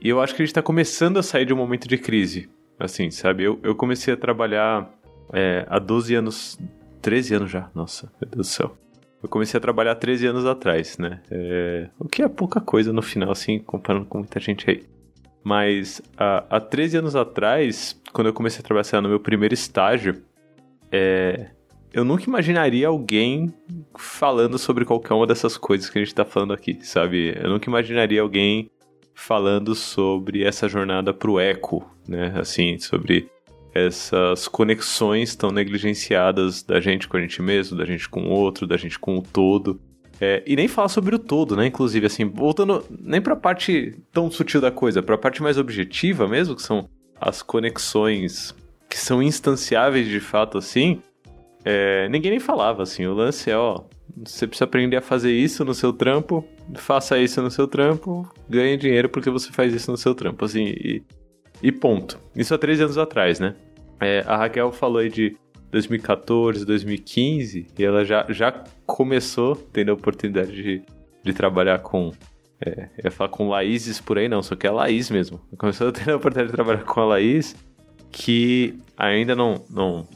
E eu acho que a gente está começando a sair de um momento de crise. Assim, sabe? Eu, eu comecei a trabalhar é, há 12 anos, 13 anos já, nossa, meu Deus do céu. Eu comecei a trabalhar 13 anos atrás, né? É, o que é pouca coisa no final, assim, comparando com muita gente aí. Mas há, há 13 anos atrás, quando eu comecei a trabalhar no meu primeiro estágio, é, eu nunca imaginaria alguém falando sobre qualquer uma dessas coisas que a gente tá falando aqui, sabe? Eu nunca imaginaria alguém falando sobre essa jornada pro eco, né? Assim, sobre essas conexões tão negligenciadas da gente com a gente mesmo, da gente com o outro, da gente com o todo. É, e nem falar sobre o todo, né? Inclusive, assim, voltando nem pra parte tão sutil da coisa, pra parte mais objetiva mesmo, que são as conexões que são instanciáveis de fato, assim. É, ninguém nem falava, assim. O lance é, ó, você precisa aprender a fazer isso no seu trampo, faça isso no seu trampo, ganhe dinheiro porque você faz isso no seu trampo, assim, e, e ponto. Isso há três anos atrás, né? É, a Raquel falou aí de 2014, 2015, e ela já, já começou tendo a oportunidade de, de trabalhar com. É, eu ia falar com Laíses por aí, não, só que é a Laís mesmo. Começou ter a oportunidade de trabalhar com a Laís, que ainda não, não,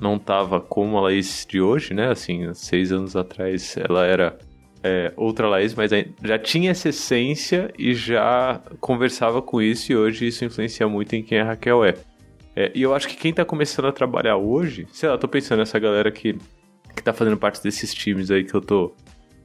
não tava como a Laís de hoje, né? Assim, seis anos atrás ela era é, outra Laís, mas já tinha essa essência e já conversava com isso, e hoje isso influencia muito em quem a Raquel é. É, e eu acho que quem tá começando a trabalhar hoje, sei lá, tô pensando nessa galera que, que tá fazendo parte desses times aí que eu tô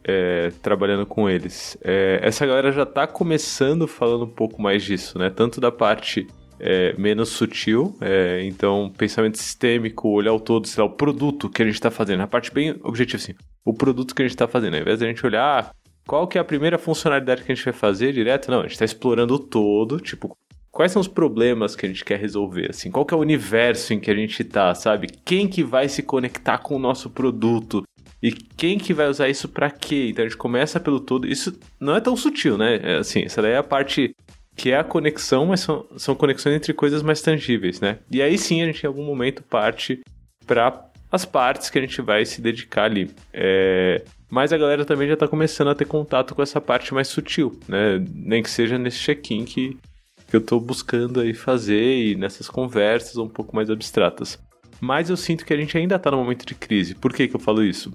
é, trabalhando com eles. É, essa galera já tá começando falando um pouco mais disso, né? Tanto da parte é, menos sutil, é, então pensamento sistêmico, olhar o todo, sei lá, o produto que a gente tá fazendo, a parte bem objetiva assim, o produto que a gente tá fazendo, ao invés de a gente olhar qual que é a primeira funcionalidade que a gente vai fazer direto, não, a gente tá explorando o todo, tipo, quais são os problemas que a gente quer resolver, assim, qual que é o universo em que a gente tá, sabe? Quem que vai se conectar com o nosso produto? E quem que vai usar isso para quê? Então a gente começa pelo todo. Isso não é tão sutil, né? É, assim, essa daí é a parte que é a conexão, mas são, são conexões entre coisas mais tangíveis, né? E aí sim a gente em algum momento parte para as partes que a gente vai se dedicar ali. É... Mas a galera também já está começando a ter contato com essa parte mais sutil, né? Nem que seja nesse check-in que, que eu estou buscando aí fazer e nessas conversas um pouco mais abstratas. Mas eu sinto que a gente ainda está no momento de crise. Por que, que eu falo isso?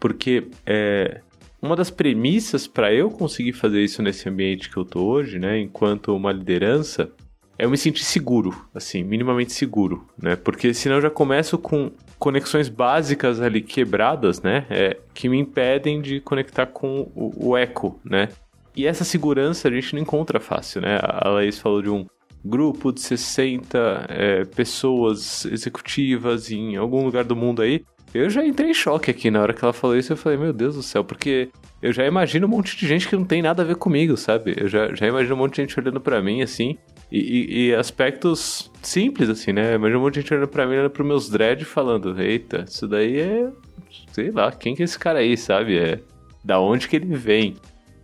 Porque é, uma das premissas para eu conseguir fazer isso nesse ambiente que eu tô hoje, né, enquanto uma liderança, é eu me sentir seguro, assim, minimamente seguro, né? Porque senão eu já começo com conexões básicas ali quebradas, né? É, que me impedem de conectar com o, o, eco, né? E essa segurança a gente não encontra fácil, né? A Laís falou de um grupo de 60 é, pessoas executivas em algum lugar do mundo aí. Eu já entrei em choque aqui na hora que ela falou isso. Eu falei, meu Deus do céu, porque eu já imagino um monte de gente que não tem nada a ver comigo, sabe? Eu já, já imagino um monte de gente olhando para mim assim. E, e, e, aspectos simples, assim, né? Imagina um monte de gente olhando pra mim, olhando pros meus dreads falando: Eita, isso daí é. Sei lá, quem que é esse cara aí, sabe? É. Da onde que ele vem?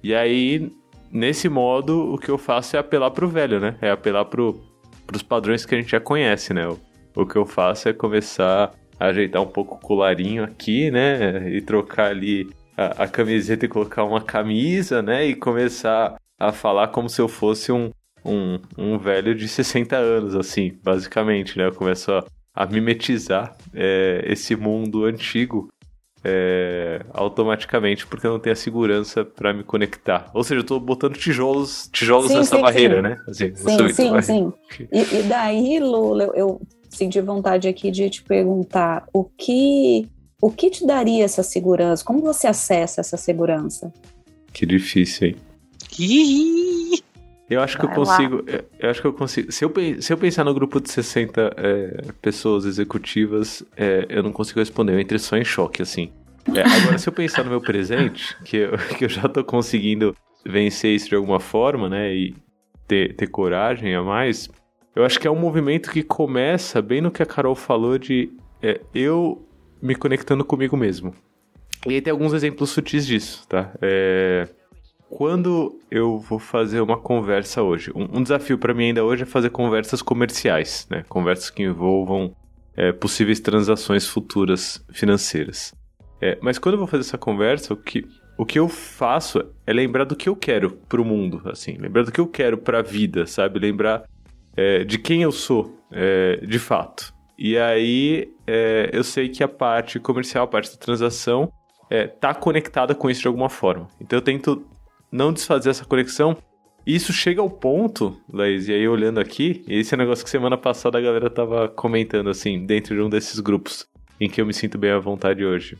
E aí, nesse modo, o que eu faço é apelar pro velho, né? É apelar pro, pros padrões que a gente já conhece, né? O, o que eu faço é começar ajeitar um pouco o colarinho aqui, né? E trocar ali a, a, camiseta e colocar uma camisa, né? E começar a falar como se eu fosse um, um, um velho de 60 anos, assim, basicamente, né? Eu começo a, a mimetizar é, esse mundo antigo é, automaticamente porque eu não tenho a segurança para me conectar. Ou seja, eu tô botando tijolos, tijolos sim, nessa sim, barreira, sim. né? Assim, sim, sim, sim. E, e, daí, Lula, eu, eu senti vontade aqui de te perguntar o que o que te daria essa segurança? Como você acessa essa segurança? Que difícil, hein? Eu acho que Vai eu consigo. Eu, eu acho que eu consigo. Se eu, se eu pensar no grupo de 60 é, pessoas executivas, é, eu não consigo responder. Eu entrei só em choque, assim. É, agora, se eu pensar no meu presente, que eu, que eu já tô conseguindo vencer isso de alguma forma, né? E ter, ter coragem a mais, eu acho que é um movimento que começa bem no que a Carol falou de é, eu me conectando comigo mesmo. E aí tem alguns exemplos sutis disso, tá? É, quando eu vou fazer uma conversa hoje, um, um desafio para mim ainda hoje é fazer conversas comerciais, né? Conversas que envolvam é, possíveis transações futuras financeiras. É, mas quando eu vou fazer essa conversa, o que, o que eu faço é lembrar do que eu quero pro mundo, assim, lembrar do que eu quero pra vida, sabe? Lembrar é, de quem eu sou, é, de fato. E aí é, eu sei que a parte comercial, a parte da transação, está é, conectada com isso de alguma forma. Então eu tento não desfazer essa conexão. Isso chega ao ponto, Laís, e aí olhando aqui, esse é um negócio que semana passada a galera tava comentando, assim, dentro de um desses grupos em que eu me sinto bem à vontade hoje.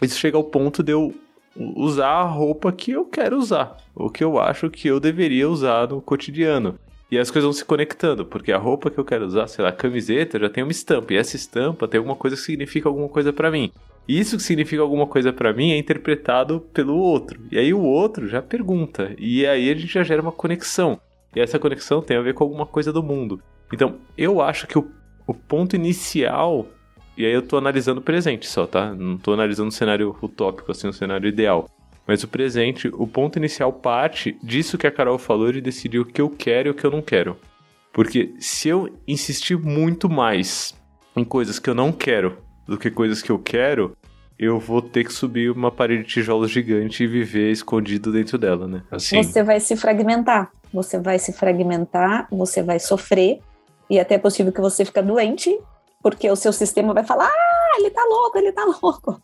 Isso chega ao ponto de eu usar a roupa que eu quero usar, o que eu acho que eu deveria usar no cotidiano. E as coisas vão se conectando, porque a roupa que eu quero usar, sei lá, a camiseta, já tem uma estampa, e essa estampa tem alguma coisa que significa alguma coisa para mim. E isso que significa alguma coisa para mim é interpretado pelo outro. E aí o outro já pergunta, e aí a gente já gera uma conexão. E essa conexão tem a ver com alguma coisa do mundo. Então, eu acho que o, o ponto inicial e aí eu tô analisando o presente só, tá? Não tô analisando o cenário utópico, assim, o cenário ideal. Mas o presente, o ponto inicial parte disso que a Carol falou de decidir o que eu quero e o que eu não quero. Porque se eu insistir muito mais em coisas que eu não quero do que coisas que eu quero, eu vou ter que subir uma parede de tijolos gigante e viver escondido dentro dela, né? Assim. Você vai se fragmentar. Você vai se fragmentar, você vai sofrer e até é possível que você fique doente, porque o seu sistema vai falar: ah, ele tá louco, ele tá louco.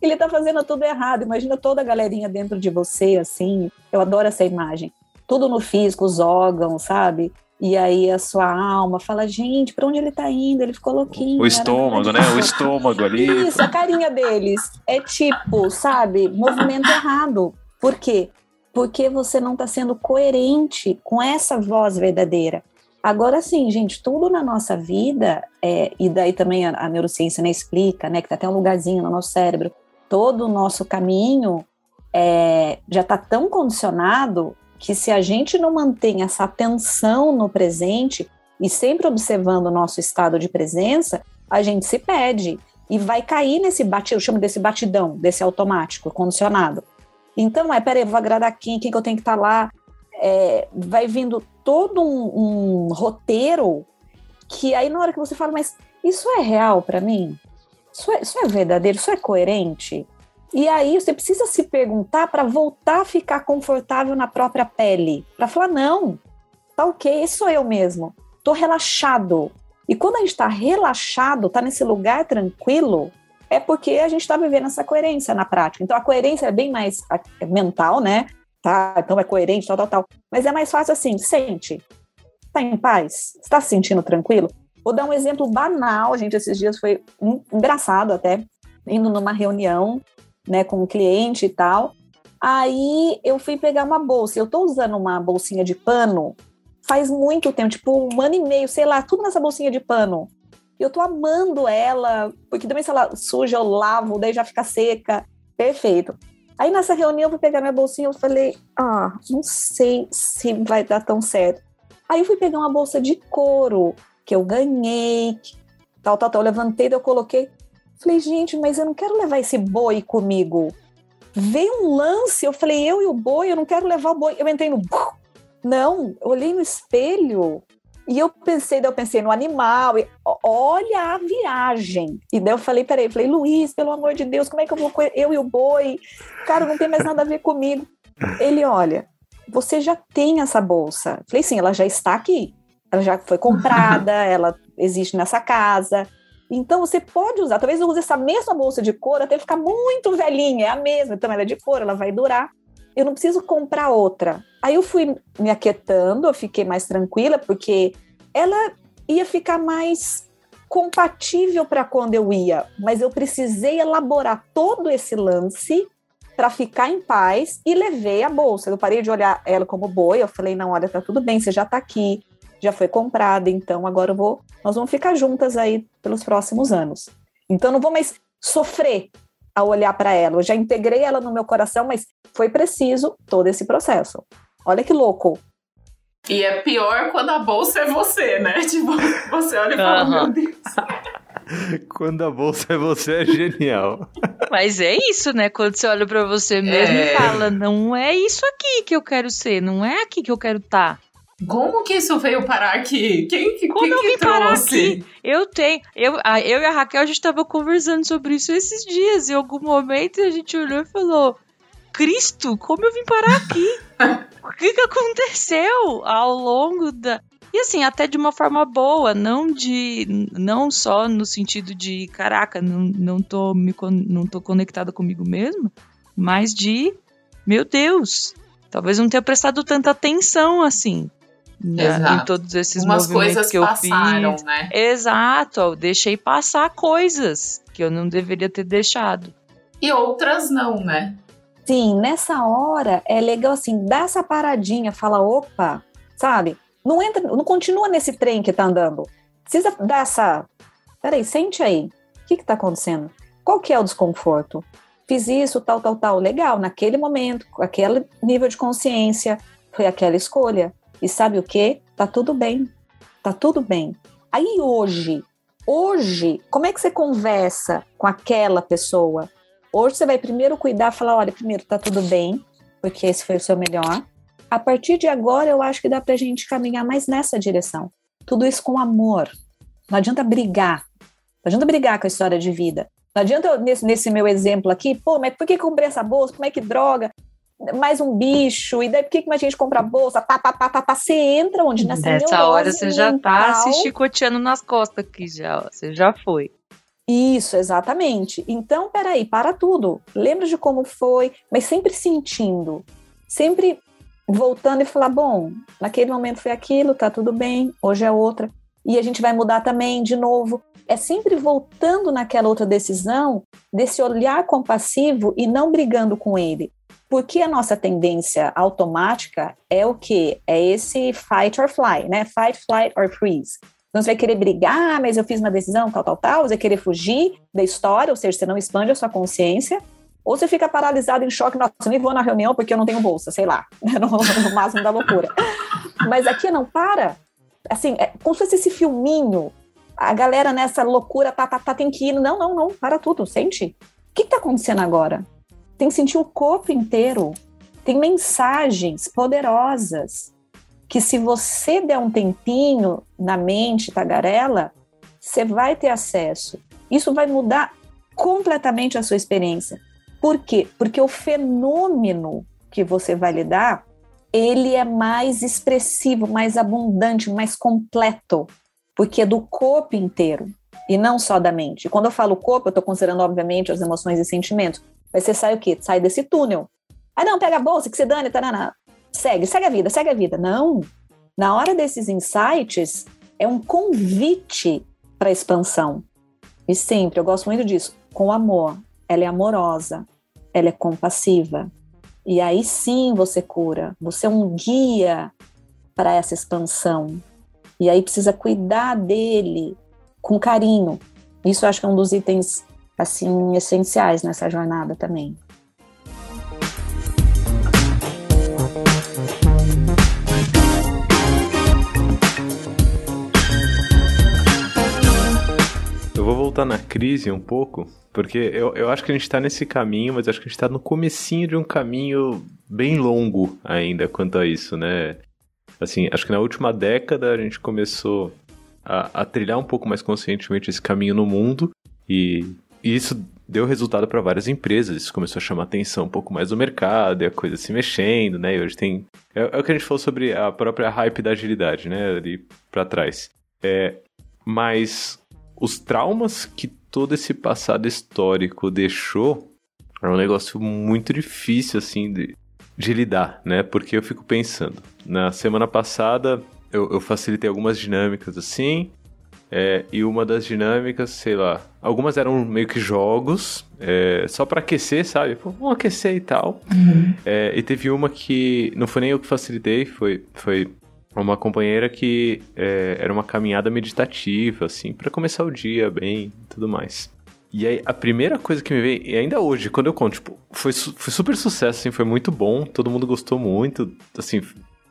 Ele tá fazendo tudo errado. Imagina toda a galerinha dentro de você, assim. Eu adoro essa imagem. Tudo no físico, os órgãos, sabe? E aí a sua alma fala, gente, para onde ele tá indo? Ele ficou louquinho. O estômago, né? O estômago ali. Isso, a carinha deles. É tipo, sabe, movimento errado. Por quê? Porque você não está sendo coerente com essa voz verdadeira. Agora sim, gente, tudo na nossa vida, é, e daí também a, a neurociência né, explica, né, que tem até um lugarzinho no nosso cérebro, todo o nosso caminho é, já está tão condicionado que se a gente não mantém essa atenção no presente e sempre observando o nosso estado de presença, a gente se perde e vai cair nesse batidão, eu chamo desse batidão, desse automático, condicionado. Então, é, peraí, vou agradar quem, quem que eu tenho que estar tá lá, é, vai vindo todo um, um roteiro que aí na hora que você fala, mas isso é real para mim? Isso é, isso é verdadeiro? Isso é coerente? E aí você precisa se perguntar para voltar a ficar confortável na própria pele, para falar não, tá ok, sou eu mesmo, tô relaxado. E quando a gente está relaxado, tá nesse lugar tranquilo, é porque a gente está vivendo essa coerência na prática. Então a coerência é bem mais mental, né? Tá, então é coerente, tal, tal, tal. Mas é mais fácil assim, sente. Tá em paz? Está se sentindo tranquilo? Vou dar um exemplo banal, gente. Esses dias foi engraçado até, indo numa reunião né, com um cliente e tal. Aí eu fui pegar uma bolsa. Eu tô usando uma bolsinha de pano faz muito tempo, tipo um ano e meio, sei lá, tudo nessa bolsinha de pano. Eu tô amando ela, porque também se ela suja, eu lavo, daí já fica seca. Perfeito. Aí nessa reunião eu fui pegar minha bolsinha, eu falei, ah, não sei se vai dar tão certo. Aí eu fui pegar uma bolsa de couro que eu ganhei, tal, tal, tal. Eu levantei, eu coloquei. Falei, gente, mas eu não quero levar esse boi comigo. Veio um lance, eu falei, eu e o boi, eu não quero levar o boi. Eu entrei no. Não, eu olhei no espelho e eu pensei, daí eu pensei no animal, e, olha a viagem. E daí eu falei, peraí, falei, Luiz, pelo amor de Deus, como é que eu vou eu e o boi? Cara, não tem mais nada a ver comigo. Ele, olha, você já tem essa bolsa. Falei, sim, ela já está aqui. Ela já foi comprada, ela existe nessa casa. Então você pode usar, talvez eu use essa mesma bolsa de couro até ficar muito velhinha, é a mesma, então ela é de couro, ela vai durar. Eu não preciso comprar outra. Aí eu fui me aquietando, eu fiquei mais tranquila, porque ela ia ficar mais compatível para quando eu ia, mas eu precisei elaborar todo esse lance para ficar em paz e levei a bolsa. Eu parei de olhar ela como boi, eu falei: "Não, olha, tá tudo bem, você já tá aqui já foi comprada, então agora eu vou, nós vamos ficar juntas aí pelos próximos anos. Então não vou mais sofrer ao olhar para ela. Eu já integrei ela no meu coração, mas foi preciso todo esse processo. Olha que louco. E é pior quando a bolsa é você, né? Tipo, você olha e fala, uhum. meu Deus. Quando a bolsa é você, é genial. Mas é isso, né? Quando você olha para você mesmo é... e fala, não é isso aqui que eu quero ser, não é aqui que eu quero estar. Tá. Como que isso veio parar aqui? Quem, quem, Como quem eu vim que parar aqui? Eu tenho. Eu, a, eu e a Raquel, a gente estava conversando sobre isso esses dias. Em algum momento a gente olhou e falou: Cristo, como eu vim parar aqui? o que, que aconteceu ao longo da. E assim, até de uma forma boa, não de. Não só no sentido de, caraca, não, não, tô, me, não tô conectada comigo mesma, mas de, meu Deus, talvez não tenha prestado tanta atenção assim né, em todos esses Umas movimentos coisas que eu passaram, fiz. Né? Exato, eu deixei passar coisas que eu não deveria ter deixado. E outras não, né? Sim, nessa hora é legal assim, dar essa paradinha, fala, opa, sabe? Não entra, não continua nesse trem que tá andando. Precisa dar essa. Peraí, sente aí. O que que tá acontecendo? Qual que é o desconforto? Fiz isso, tal, tal, tal. Legal, naquele momento, com aquele nível de consciência, foi aquela escolha. E sabe o que? Tá tudo bem. Tá tudo bem. Aí hoje, hoje, como é que você conversa com aquela pessoa? Hoje você vai primeiro cuidar, falar, olha, primeiro tá tudo bem, porque esse foi o seu melhor. A partir de agora, eu acho que dá pra gente caminhar mais nessa direção. Tudo isso com amor. Não adianta brigar. Não adianta brigar com a história de vida. Não adianta, nesse, nesse meu exemplo aqui, pô, mas por que comprei essa bolsa? Como é que droga? Mais um bicho, e daí por que, que a gente compra bolsa? Tá, tá, tá, tá, tá. Você entra onde? Nessa Nessa hora você já tá se chicoteando nas costas aqui, já, você já foi. Isso, exatamente. Então, peraí, para tudo. Lembra de como foi, mas sempre sentindo. Sempre voltando e falar, bom, naquele momento foi aquilo, tá tudo bem, hoje é outra. E a gente vai mudar também de novo. É sempre voltando naquela outra decisão, desse olhar compassivo e não brigando com ele. Porque a nossa tendência automática é o que? É esse fight or fly, né? Fight, flight or freeze. Então você vai querer brigar, mas eu fiz uma decisão, tal, tal, tal. Você vai querer fugir da história, ou seja, você não expande a sua consciência. Ou você fica paralisado em choque, nossa, eu nem vou na reunião porque eu não tenho bolsa, sei lá, no, no máximo da loucura. Mas aqui não para. Assim, é como se fosse esse filminho, a galera nessa loucura, tá, tá, tá, tem que ir. Não, não, não, para tudo, sente. O que está acontecendo agora? Tem que sentir o corpo inteiro. tem mensagens poderosas que se você der um tempinho na mente tagarela, você vai ter acesso. Isso vai mudar completamente a sua experiência. Por quê? Porque o fenômeno que você vai lidar, ele é mais expressivo, mais abundante, mais completo, porque é do corpo inteiro e não só da mente. Quando eu falo corpo, eu estou considerando, obviamente, as emoções e sentimentos. Mas você sai o quê? Sai desse túnel. Ah, não, pega a bolsa, que se dane, taraná. Segue, segue a vida, segue a vida. Não. Na hora desses insights, é um convite para expansão. E sempre, eu gosto muito disso, com amor. Ela é amorosa, ela é compassiva. E aí sim você cura. Você é um guia para essa expansão. E aí precisa cuidar dele com carinho. Isso acho que é um dos itens assim essenciais nessa jornada também. Eu vou voltar na crise um pouco, porque eu, eu acho que a gente tá nesse caminho, mas acho que a gente tá no comecinho de um caminho bem longo ainda quanto a isso, né? Assim, acho que na última década a gente começou a, a trilhar um pouco mais conscientemente esse caminho no mundo e, e isso deu resultado para várias empresas. Isso começou a chamar atenção um pouco mais do mercado e a coisa se mexendo, né? E hoje tem. É, é, o que a gente falou sobre a própria hype da agilidade, né? Ali para trás. É, mas os traumas que todo esse passado histórico deixou é um negócio muito difícil, assim, de, de lidar, né? Porque eu fico pensando, na semana passada eu, eu facilitei algumas dinâmicas assim, é, e uma das dinâmicas, sei lá, algumas eram meio que jogos, é, só para aquecer, sabe? Pô, vamos aquecer e tal. Uhum. É, e teve uma que não foi nem eu que facilitei, foi, foi uma companheira que é, era uma caminhada meditativa, assim, para começar o dia bem e tudo mais. E aí, a primeira coisa que me veio, e ainda hoje, quando eu conto, tipo, foi, foi super sucesso, assim, foi muito bom, todo mundo gostou muito, assim,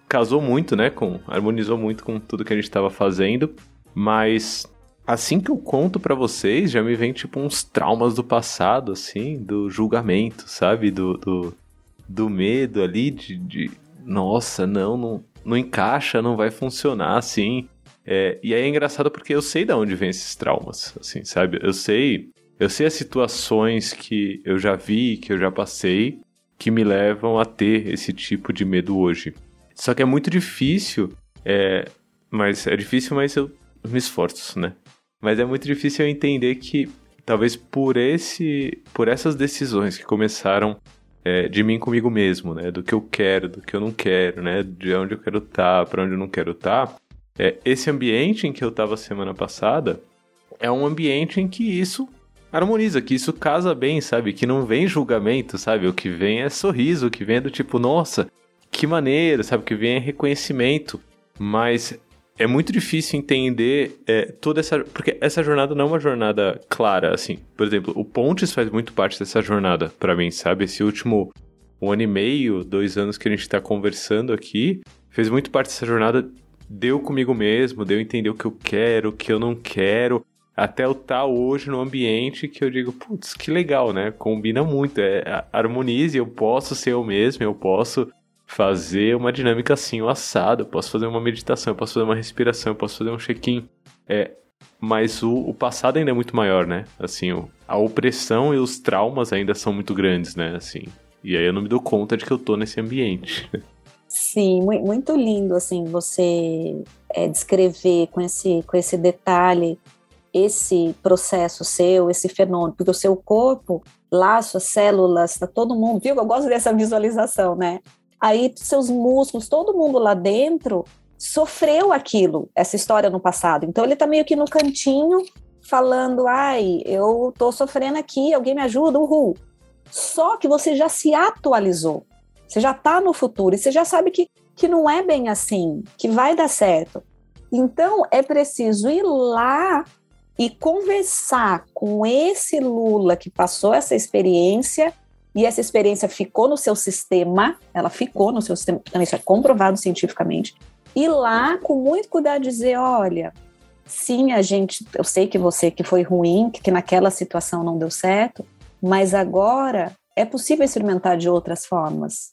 casou muito, né, com, harmonizou muito com tudo que a gente estava fazendo. Mas assim que eu conto para vocês, já me vem tipo uns traumas do passado, assim, do julgamento, sabe? Do, do, do medo ali de, de, nossa, não, não, não encaixa, não vai funcionar assim. É, e aí é engraçado porque eu sei de onde vem esses traumas, assim, sabe? Eu sei, eu sei as situações que eu já vi, que eu já passei, que me levam a ter esse tipo de medo hoje. Só que é muito difícil, é, mas é difícil, mas eu me esforço, né? Mas é muito difícil eu entender que talvez por esse, por essas decisões que começaram é, de mim comigo mesmo, né? Do que eu quero, do que eu não quero, né? De onde eu quero estar, tá, para onde eu não quero estar. Tá. É, esse ambiente em que eu estava semana passada é um ambiente em que isso harmoniza, que isso casa bem, sabe? Que não vem julgamento, sabe? O que vem é sorriso, o que vem é do tipo, nossa, que maneiro, sabe? O que vem é reconhecimento. Mas é muito difícil entender é, toda essa. Porque essa jornada não é uma jornada clara, assim. Por exemplo, o Pontes faz muito parte dessa jornada, para mim, sabe? Esse último um ano e meio, dois anos que a gente tá conversando aqui, fez muito parte dessa jornada. Deu comigo mesmo, deu entender o que eu quero, o que eu não quero. Até eu estar tá hoje no ambiente que eu digo, putz, que legal, né? Combina muito, é, harmonize, eu posso ser eu mesmo, eu posso fazer uma dinâmica assim, o assado, eu posso fazer uma meditação, eu posso fazer uma respiração, eu posso fazer um check-in. É, mas o, o, passado ainda é muito maior, né? Assim, o, a opressão e os traumas ainda são muito grandes, né? Assim, e aí eu não me dou conta de que eu tô nesse ambiente. Sim, muito lindo, assim, você é, descrever com esse, com esse detalhe esse processo seu, esse fenômeno, porque o seu corpo, lá, suas células, tá todo mundo, viu? Eu gosto dessa visualização, né? Aí seus músculos, todo mundo lá dentro sofreu aquilo, essa história no passado. Então ele tá meio que no cantinho falando, ai, eu tô sofrendo aqui, alguém me ajuda, uhul. Só que você já se atualizou. Você já tá no futuro e você já sabe que, que não é bem assim, que vai dar certo. Então é preciso ir lá e conversar com esse Lula que passou essa experiência e essa experiência ficou no seu sistema, ela ficou no seu sistema, isso é comprovado cientificamente, e lá, com muito cuidado, dizer: olha, sim, a gente, eu sei que você que foi ruim, que, que naquela situação não deu certo, mas agora é possível experimentar de outras formas.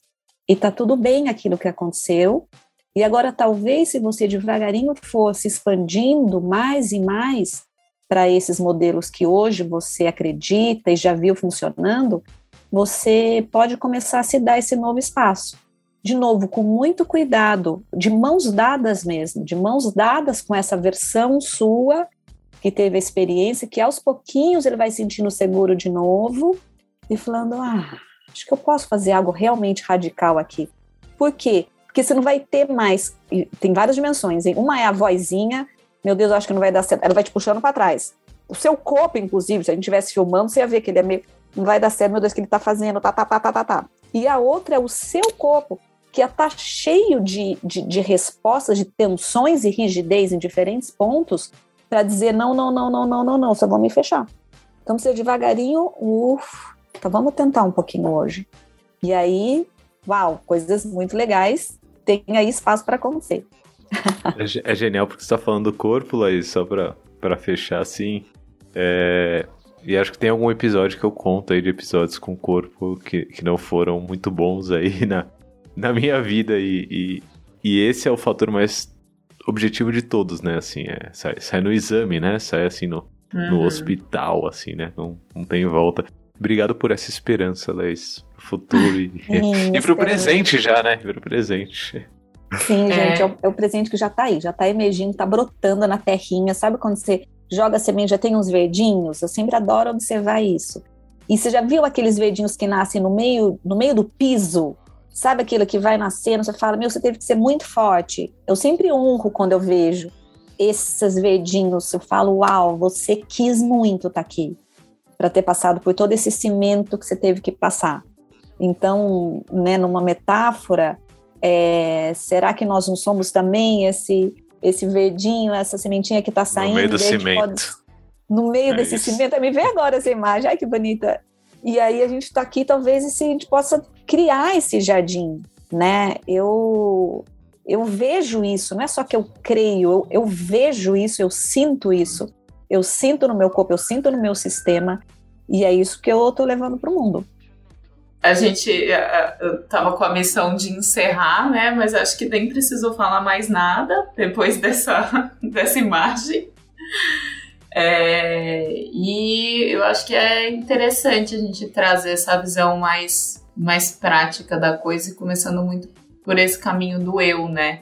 e tá tudo bem aquilo que aconteceu. E agora, talvez, se você devagarinho fosse expandindo mais e mais para esses modelos que hoje você acredita e já viu funcionando, você pode começar a se dar esse novo espaço. De novo, com muito cuidado, de mãos dadas mesmo, de mãos dadas com essa versão sua que teve a experiência, que aos pouquinhos ele vai sentindo seguro de novo e falando: ah, acho que eu posso fazer algo realmente radical aqui. Por quê? Porque você não vai ter mais. Tem várias dimensões. Hein? Uma é a vozinha, meu Deus, acho que não vai dar certo. Ela vai te puxando para trás. O seu corpo, inclusive, se a gente estivesse filmando, você ia ver que ele é meio. Não vai dar certo, meu Deus, o que ele tá fazendo, tá, tá, tá, tá, tá, tá. E a outra é o seu corpo, que está cheio de, de, de respostas, de tensões e rigidez em diferentes pontos, para dizer não, não, não, não, não, não, não, só vamos me fechar. Então, você devagarinho, uff, então vamos tentar um pouquinho hoje. E aí, uau, coisas muito legais, tem aí espaço para acontecer. É, é, genial porque você está falando do corpo, Laís, só para fechar assim. É, e acho que tem algum episódio que eu conto aí de episódios com corpo que, que não foram muito bons aí na, na minha vida. E, e, e esse é o fator mais objetivo de todos, né? Assim, é, sai, sai no exame, né? Sai assim no, uhum. no hospital, assim, né? Não, não tem volta. Obrigado por essa esperança, Laís. Pro futuro e, e pro presente já, né? Pro presente. Sim, é. gente, é o, é o, presente que já tá aí, já tá emergindo, tá brotando na terrinha. Sabe quando você joga a semente, já tem uns verdinhos? Eu sempre adoro observar isso. E você já viu aqueles verdinhos que nascem no meio, no meio do piso? Sabe aquilo que vai nascendo, você fala, meu, você teve que ser muito forte. Eu sempre honro quando eu vejo esses verdinhos, eu falo, uau, você quis muito estar tá aqui para ter passado por todo esse cimento que você teve que passar. Então, né, numa metáfora, é, será que nós não somos também esse esse verdinho, essa sementinha que está saindo? No meio do cimento. Pode, no meio é desse isso. cimento, me vê agora essa imagem, ai que bonita. E aí a gente está aqui, talvez, se a gente possa criar esse jardim, né? Eu eu vejo isso, não é só que eu creio, eu, eu vejo isso, eu sinto isso eu sinto no meu corpo, eu sinto no meu sistema, e é isso que eu estou levando para o mundo. A gente estava com a missão de encerrar, né? Mas acho que nem precisou falar mais nada depois dessa, dessa imagem. É, e eu acho que é interessante a gente trazer essa visão mais, mais prática da coisa e começando muito por esse caminho do eu, né?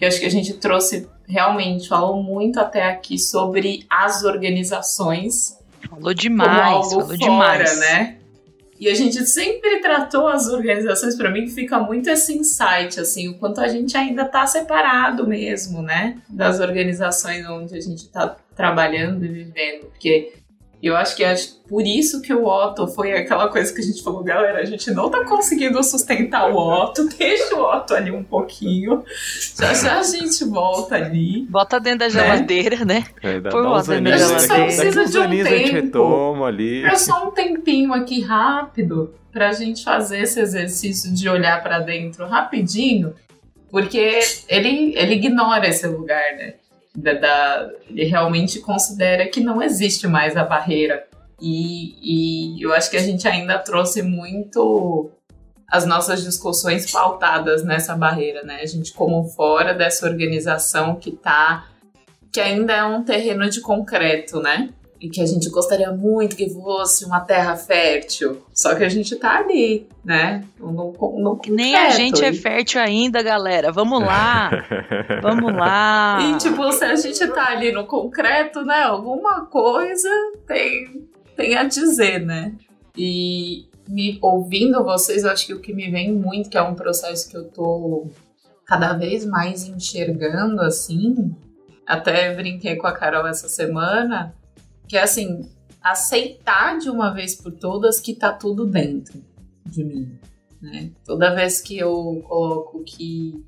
Eu acho que a gente trouxe realmente, falou muito até aqui sobre as organizações. Falou demais, falou fora, demais. né? E a gente sempre tratou as organizações, para mim fica muito esse insight, assim, o quanto a gente ainda tá separado mesmo, né? Das organizações onde a gente tá trabalhando e vivendo. Porque eu acho que é por isso que o Otto foi aquela coisa que a gente falou, galera, a gente não tá conseguindo sustentar o Otto, deixa o Otto ali um pouquinho, já já a gente volta ali. Bota dentro da né? geladeira, né? É, dá, Por dá uns aninhos, a gente só precisa de um tempo. A gente retoma ali. É só um tempinho aqui rápido pra gente fazer esse exercício de olhar para dentro rapidinho, porque ele, ele ignora esse lugar, né? Da, da, ele realmente considera que não existe mais a barreira. E, e eu acho que a gente ainda trouxe muito as nossas discussões pautadas nessa barreira, né? A gente como fora dessa organização que tá que ainda é um terreno de concreto, né? E que a gente gostaria muito que fosse uma terra fértil. Só que a gente tá ali, né? No, no, no Nem a gente é fértil ainda, galera. Vamos lá. Vamos lá. E tipo, se a gente tá ali no concreto, né? Alguma coisa tem, tem a dizer, né? E me ouvindo vocês, eu acho que o que me vem muito, que é um processo que eu tô cada vez mais enxergando assim, até brinquei com a Carol essa semana, que é assim, aceitar de uma vez por todas que tá tudo dentro de mim, né? Toda vez que eu coloco que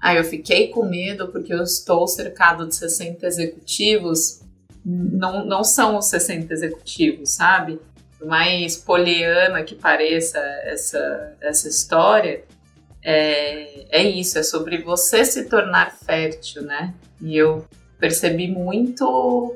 ah, eu fiquei com medo porque eu estou cercado de 60 executivos, não, não são os 60 executivos, sabe? Mais poliana que pareça essa, essa história, é, é isso, é sobre você se tornar fértil, né? E eu percebi muito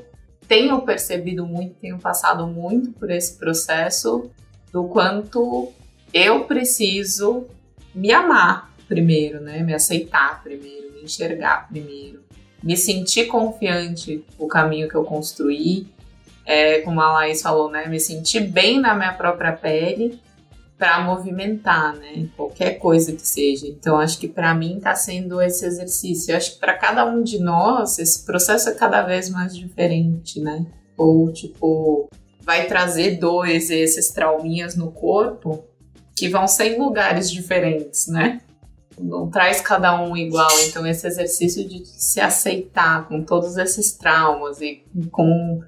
tenho percebido muito, tenho passado muito por esse processo do quanto eu preciso me amar primeiro, né? Me aceitar primeiro, me enxergar primeiro, me sentir confiante no caminho que eu construí. É, como a Laís falou, né? Me sentir bem na minha própria pele para movimentar, né? Qualquer coisa que seja. Então, acho que para mim está sendo esse exercício. Eu acho que para cada um de nós, esse processo é cada vez mais diferente, né? Ou, tipo, vai trazer dois esses trauminhas no corpo que vão ser em lugares diferentes, né? Não traz cada um igual. Então, esse exercício de se aceitar com todos esses traumas e com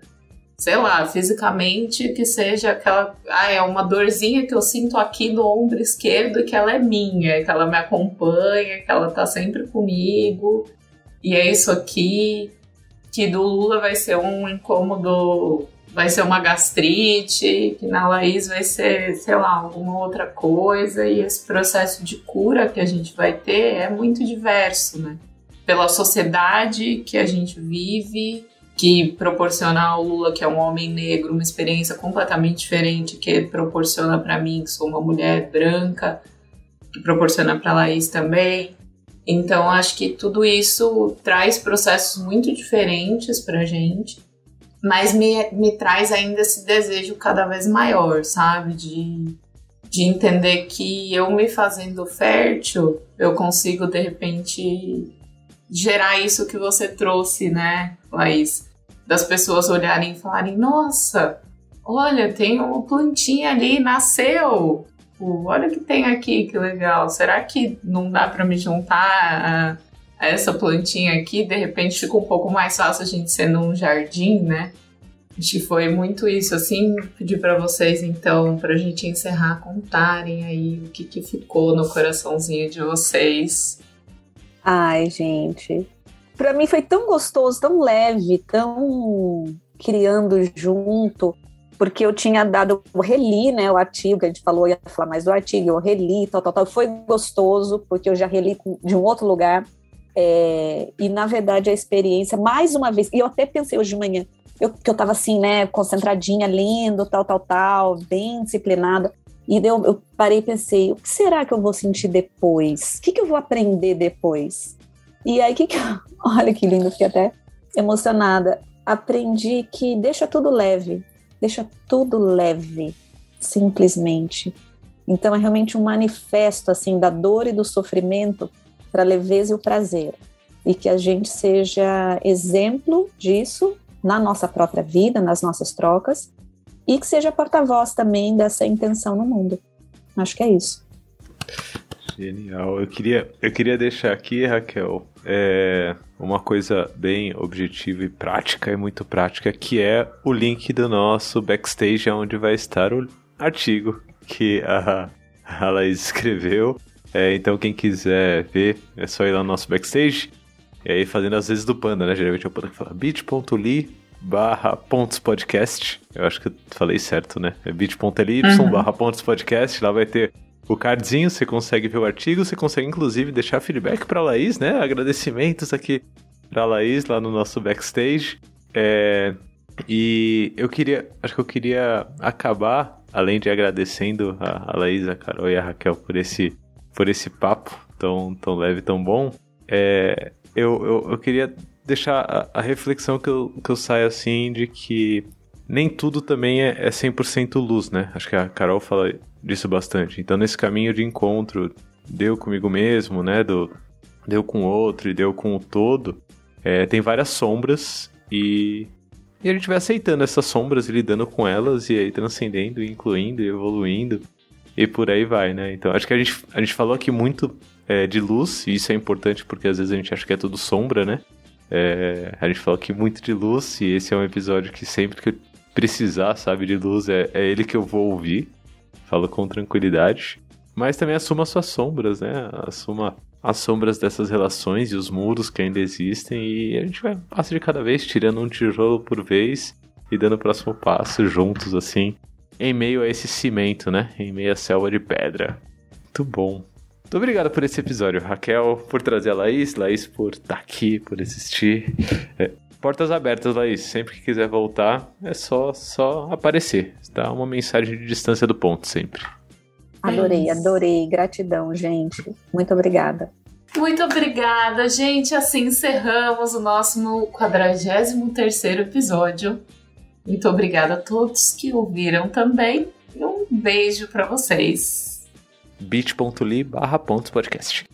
sei lá, fisicamente que seja aquela, ah, é uma dorzinha que eu sinto aqui no ombro esquerdo que ela é minha, que ela me acompanha, que ela tá sempre comigo. E é isso aqui que do Lula vai ser um incômodo, vai ser uma gastrite, que na Laís vai ser, sei lá, alguma outra coisa, e esse processo de cura que a gente vai ter é muito diverso, né? Pela sociedade que a gente vive, que proporciona ao Lula, que é um homem negro, uma experiência completamente diferente que proporciona para mim, que sou uma mulher branca, que proporciona para Laís também. Então, acho que tudo isso traz processos muito diferentes para gente, mas me, me traz ainda esse desejo cada vez maior, sabe? De, de entender que eu me fazendo fértil, eu consigo de repente gerar isso que você trouxe, né, Laís? Das pessoas olharem e falarem: Nossa, olha, tem uma plantinha ali, nasceu. olha o que tem aqui, que legal. Será que não dá para me juntar a, a, essa plantinha aqui? De repente fica um pouco mais fácil a gente ser num jardim, né? Acho que foi muito isso. Assim, pedir para vocês, então, para a gente encerrar, contarem aí o que, que ficou no coraçãozinho de vocês Ai, gente. Para mim foi tão gostoso, tão leve, tão criando junto, porque eu tinha dado, eu reli, né, o artigo, que a gente falou, ia falar mais do artigo, eu reli, tal, tal, tal. Foi gostoso, porque eu já reli de um outro lugar. É, e, na verdade, a experiência, mais uma vez, e eu até pensei hoje de manhã, eu, que eu estava assim, né, concentradinha, lendo, tal, tal, tal, bem disciplinada. E eu, eu parei e pensei, o que será que eu vou sentir depois? O que, que eu vou aprender depois? E aí, que, que olha que lindo, fiquei até emocionada. Aprendi que deixa tudo leve, deixa tudo leve, simplesmente. Então é realmente um manifesto assim da dor e do sofrimento para a leveza e o prazer. E que a gente seja exemplo disso na nossa própria vida, nas nossas trocas, e que seja porta-voz também dessa intenção no mundo. Acho que é isso. Genial. Eu queria, eu queria deixar aqui, Raquel, é, uma coisa bem objetiva e prática, e muito prática, que é o link do nosso backstage, onde vai estar o artigo que a, a Laís escreveu. É, então, quem quiser ver, é só ir lá no nosso backstage. E aí, fazendo as vezes do Panda, né? Geralmente é o Panda que fala bit.ly barra pontos podcast. Eu acho que eu falei certo, né? É bit.ly uhum. barra pontos podcast. Lá vai ter o cardzinho, você consegue ver o artigo, você consegue inclusive deixar feedback para Laís, né? Agradecimentos aqui para Laís lá no nosso backstage. É, e eu queria, acho que eu queria acabar, além de agradecendo a, a Laís, a Carol e a Raquel por esse, por esse papo tão, tão leve, tão bom. É, eu, eu, eu queria deixar a, a, reflexão que eu, que eu saio assim de que nem tudo também é, é 100% luz, né? Acho que a Carol fala disso bastante. Então, nesse caminho de encontro, deu comigo mesmo, né? Do, deu com o outro e deu com o todo, é, tem várias sombras e, e a gente vai aceitando essas sombras e lidando com elas e aí transcendendo, incluindo e evoluindo e por aí vai, né? Então, acho que a gente, a gente falou aqui muito é, de luz e isso é importante porque às vezes a gente acha que é tudo sombra, né? É, a gente falou aqui muito de luz e esse é um episódio que sempre que eu precisar, sabe, de luz, é, é ele que eu vou ouvir. Falo com tranquilidade. Mas também assuma suas sombras, né? Assuma as sombras dessas relações e os muros que ainda existem e a gente vai passo de cada vez, tirando um tijolo por vez e dando o próximo passo juntos, assim, em meio a esse cimento, né? Em meio à selva de pedra. Muito bom. Muito obrigado por esse episódio, Raquel, por trazer a Laís, Laís por estar tá aqui, por existir. É, portas abertas, Laís. Sempre que quiser voltar, é só, só aparecer. Dá uma mensagem de distância do ponto sempre. Adorei, adorei. Gratidão, gente. Muito obrigada. Muito obrigada, gente. Assim encerramos o nosso 43 episódio. Muito obrigada a todos que ouviram também. E um beijo para vocês. bit.ly barra podcast.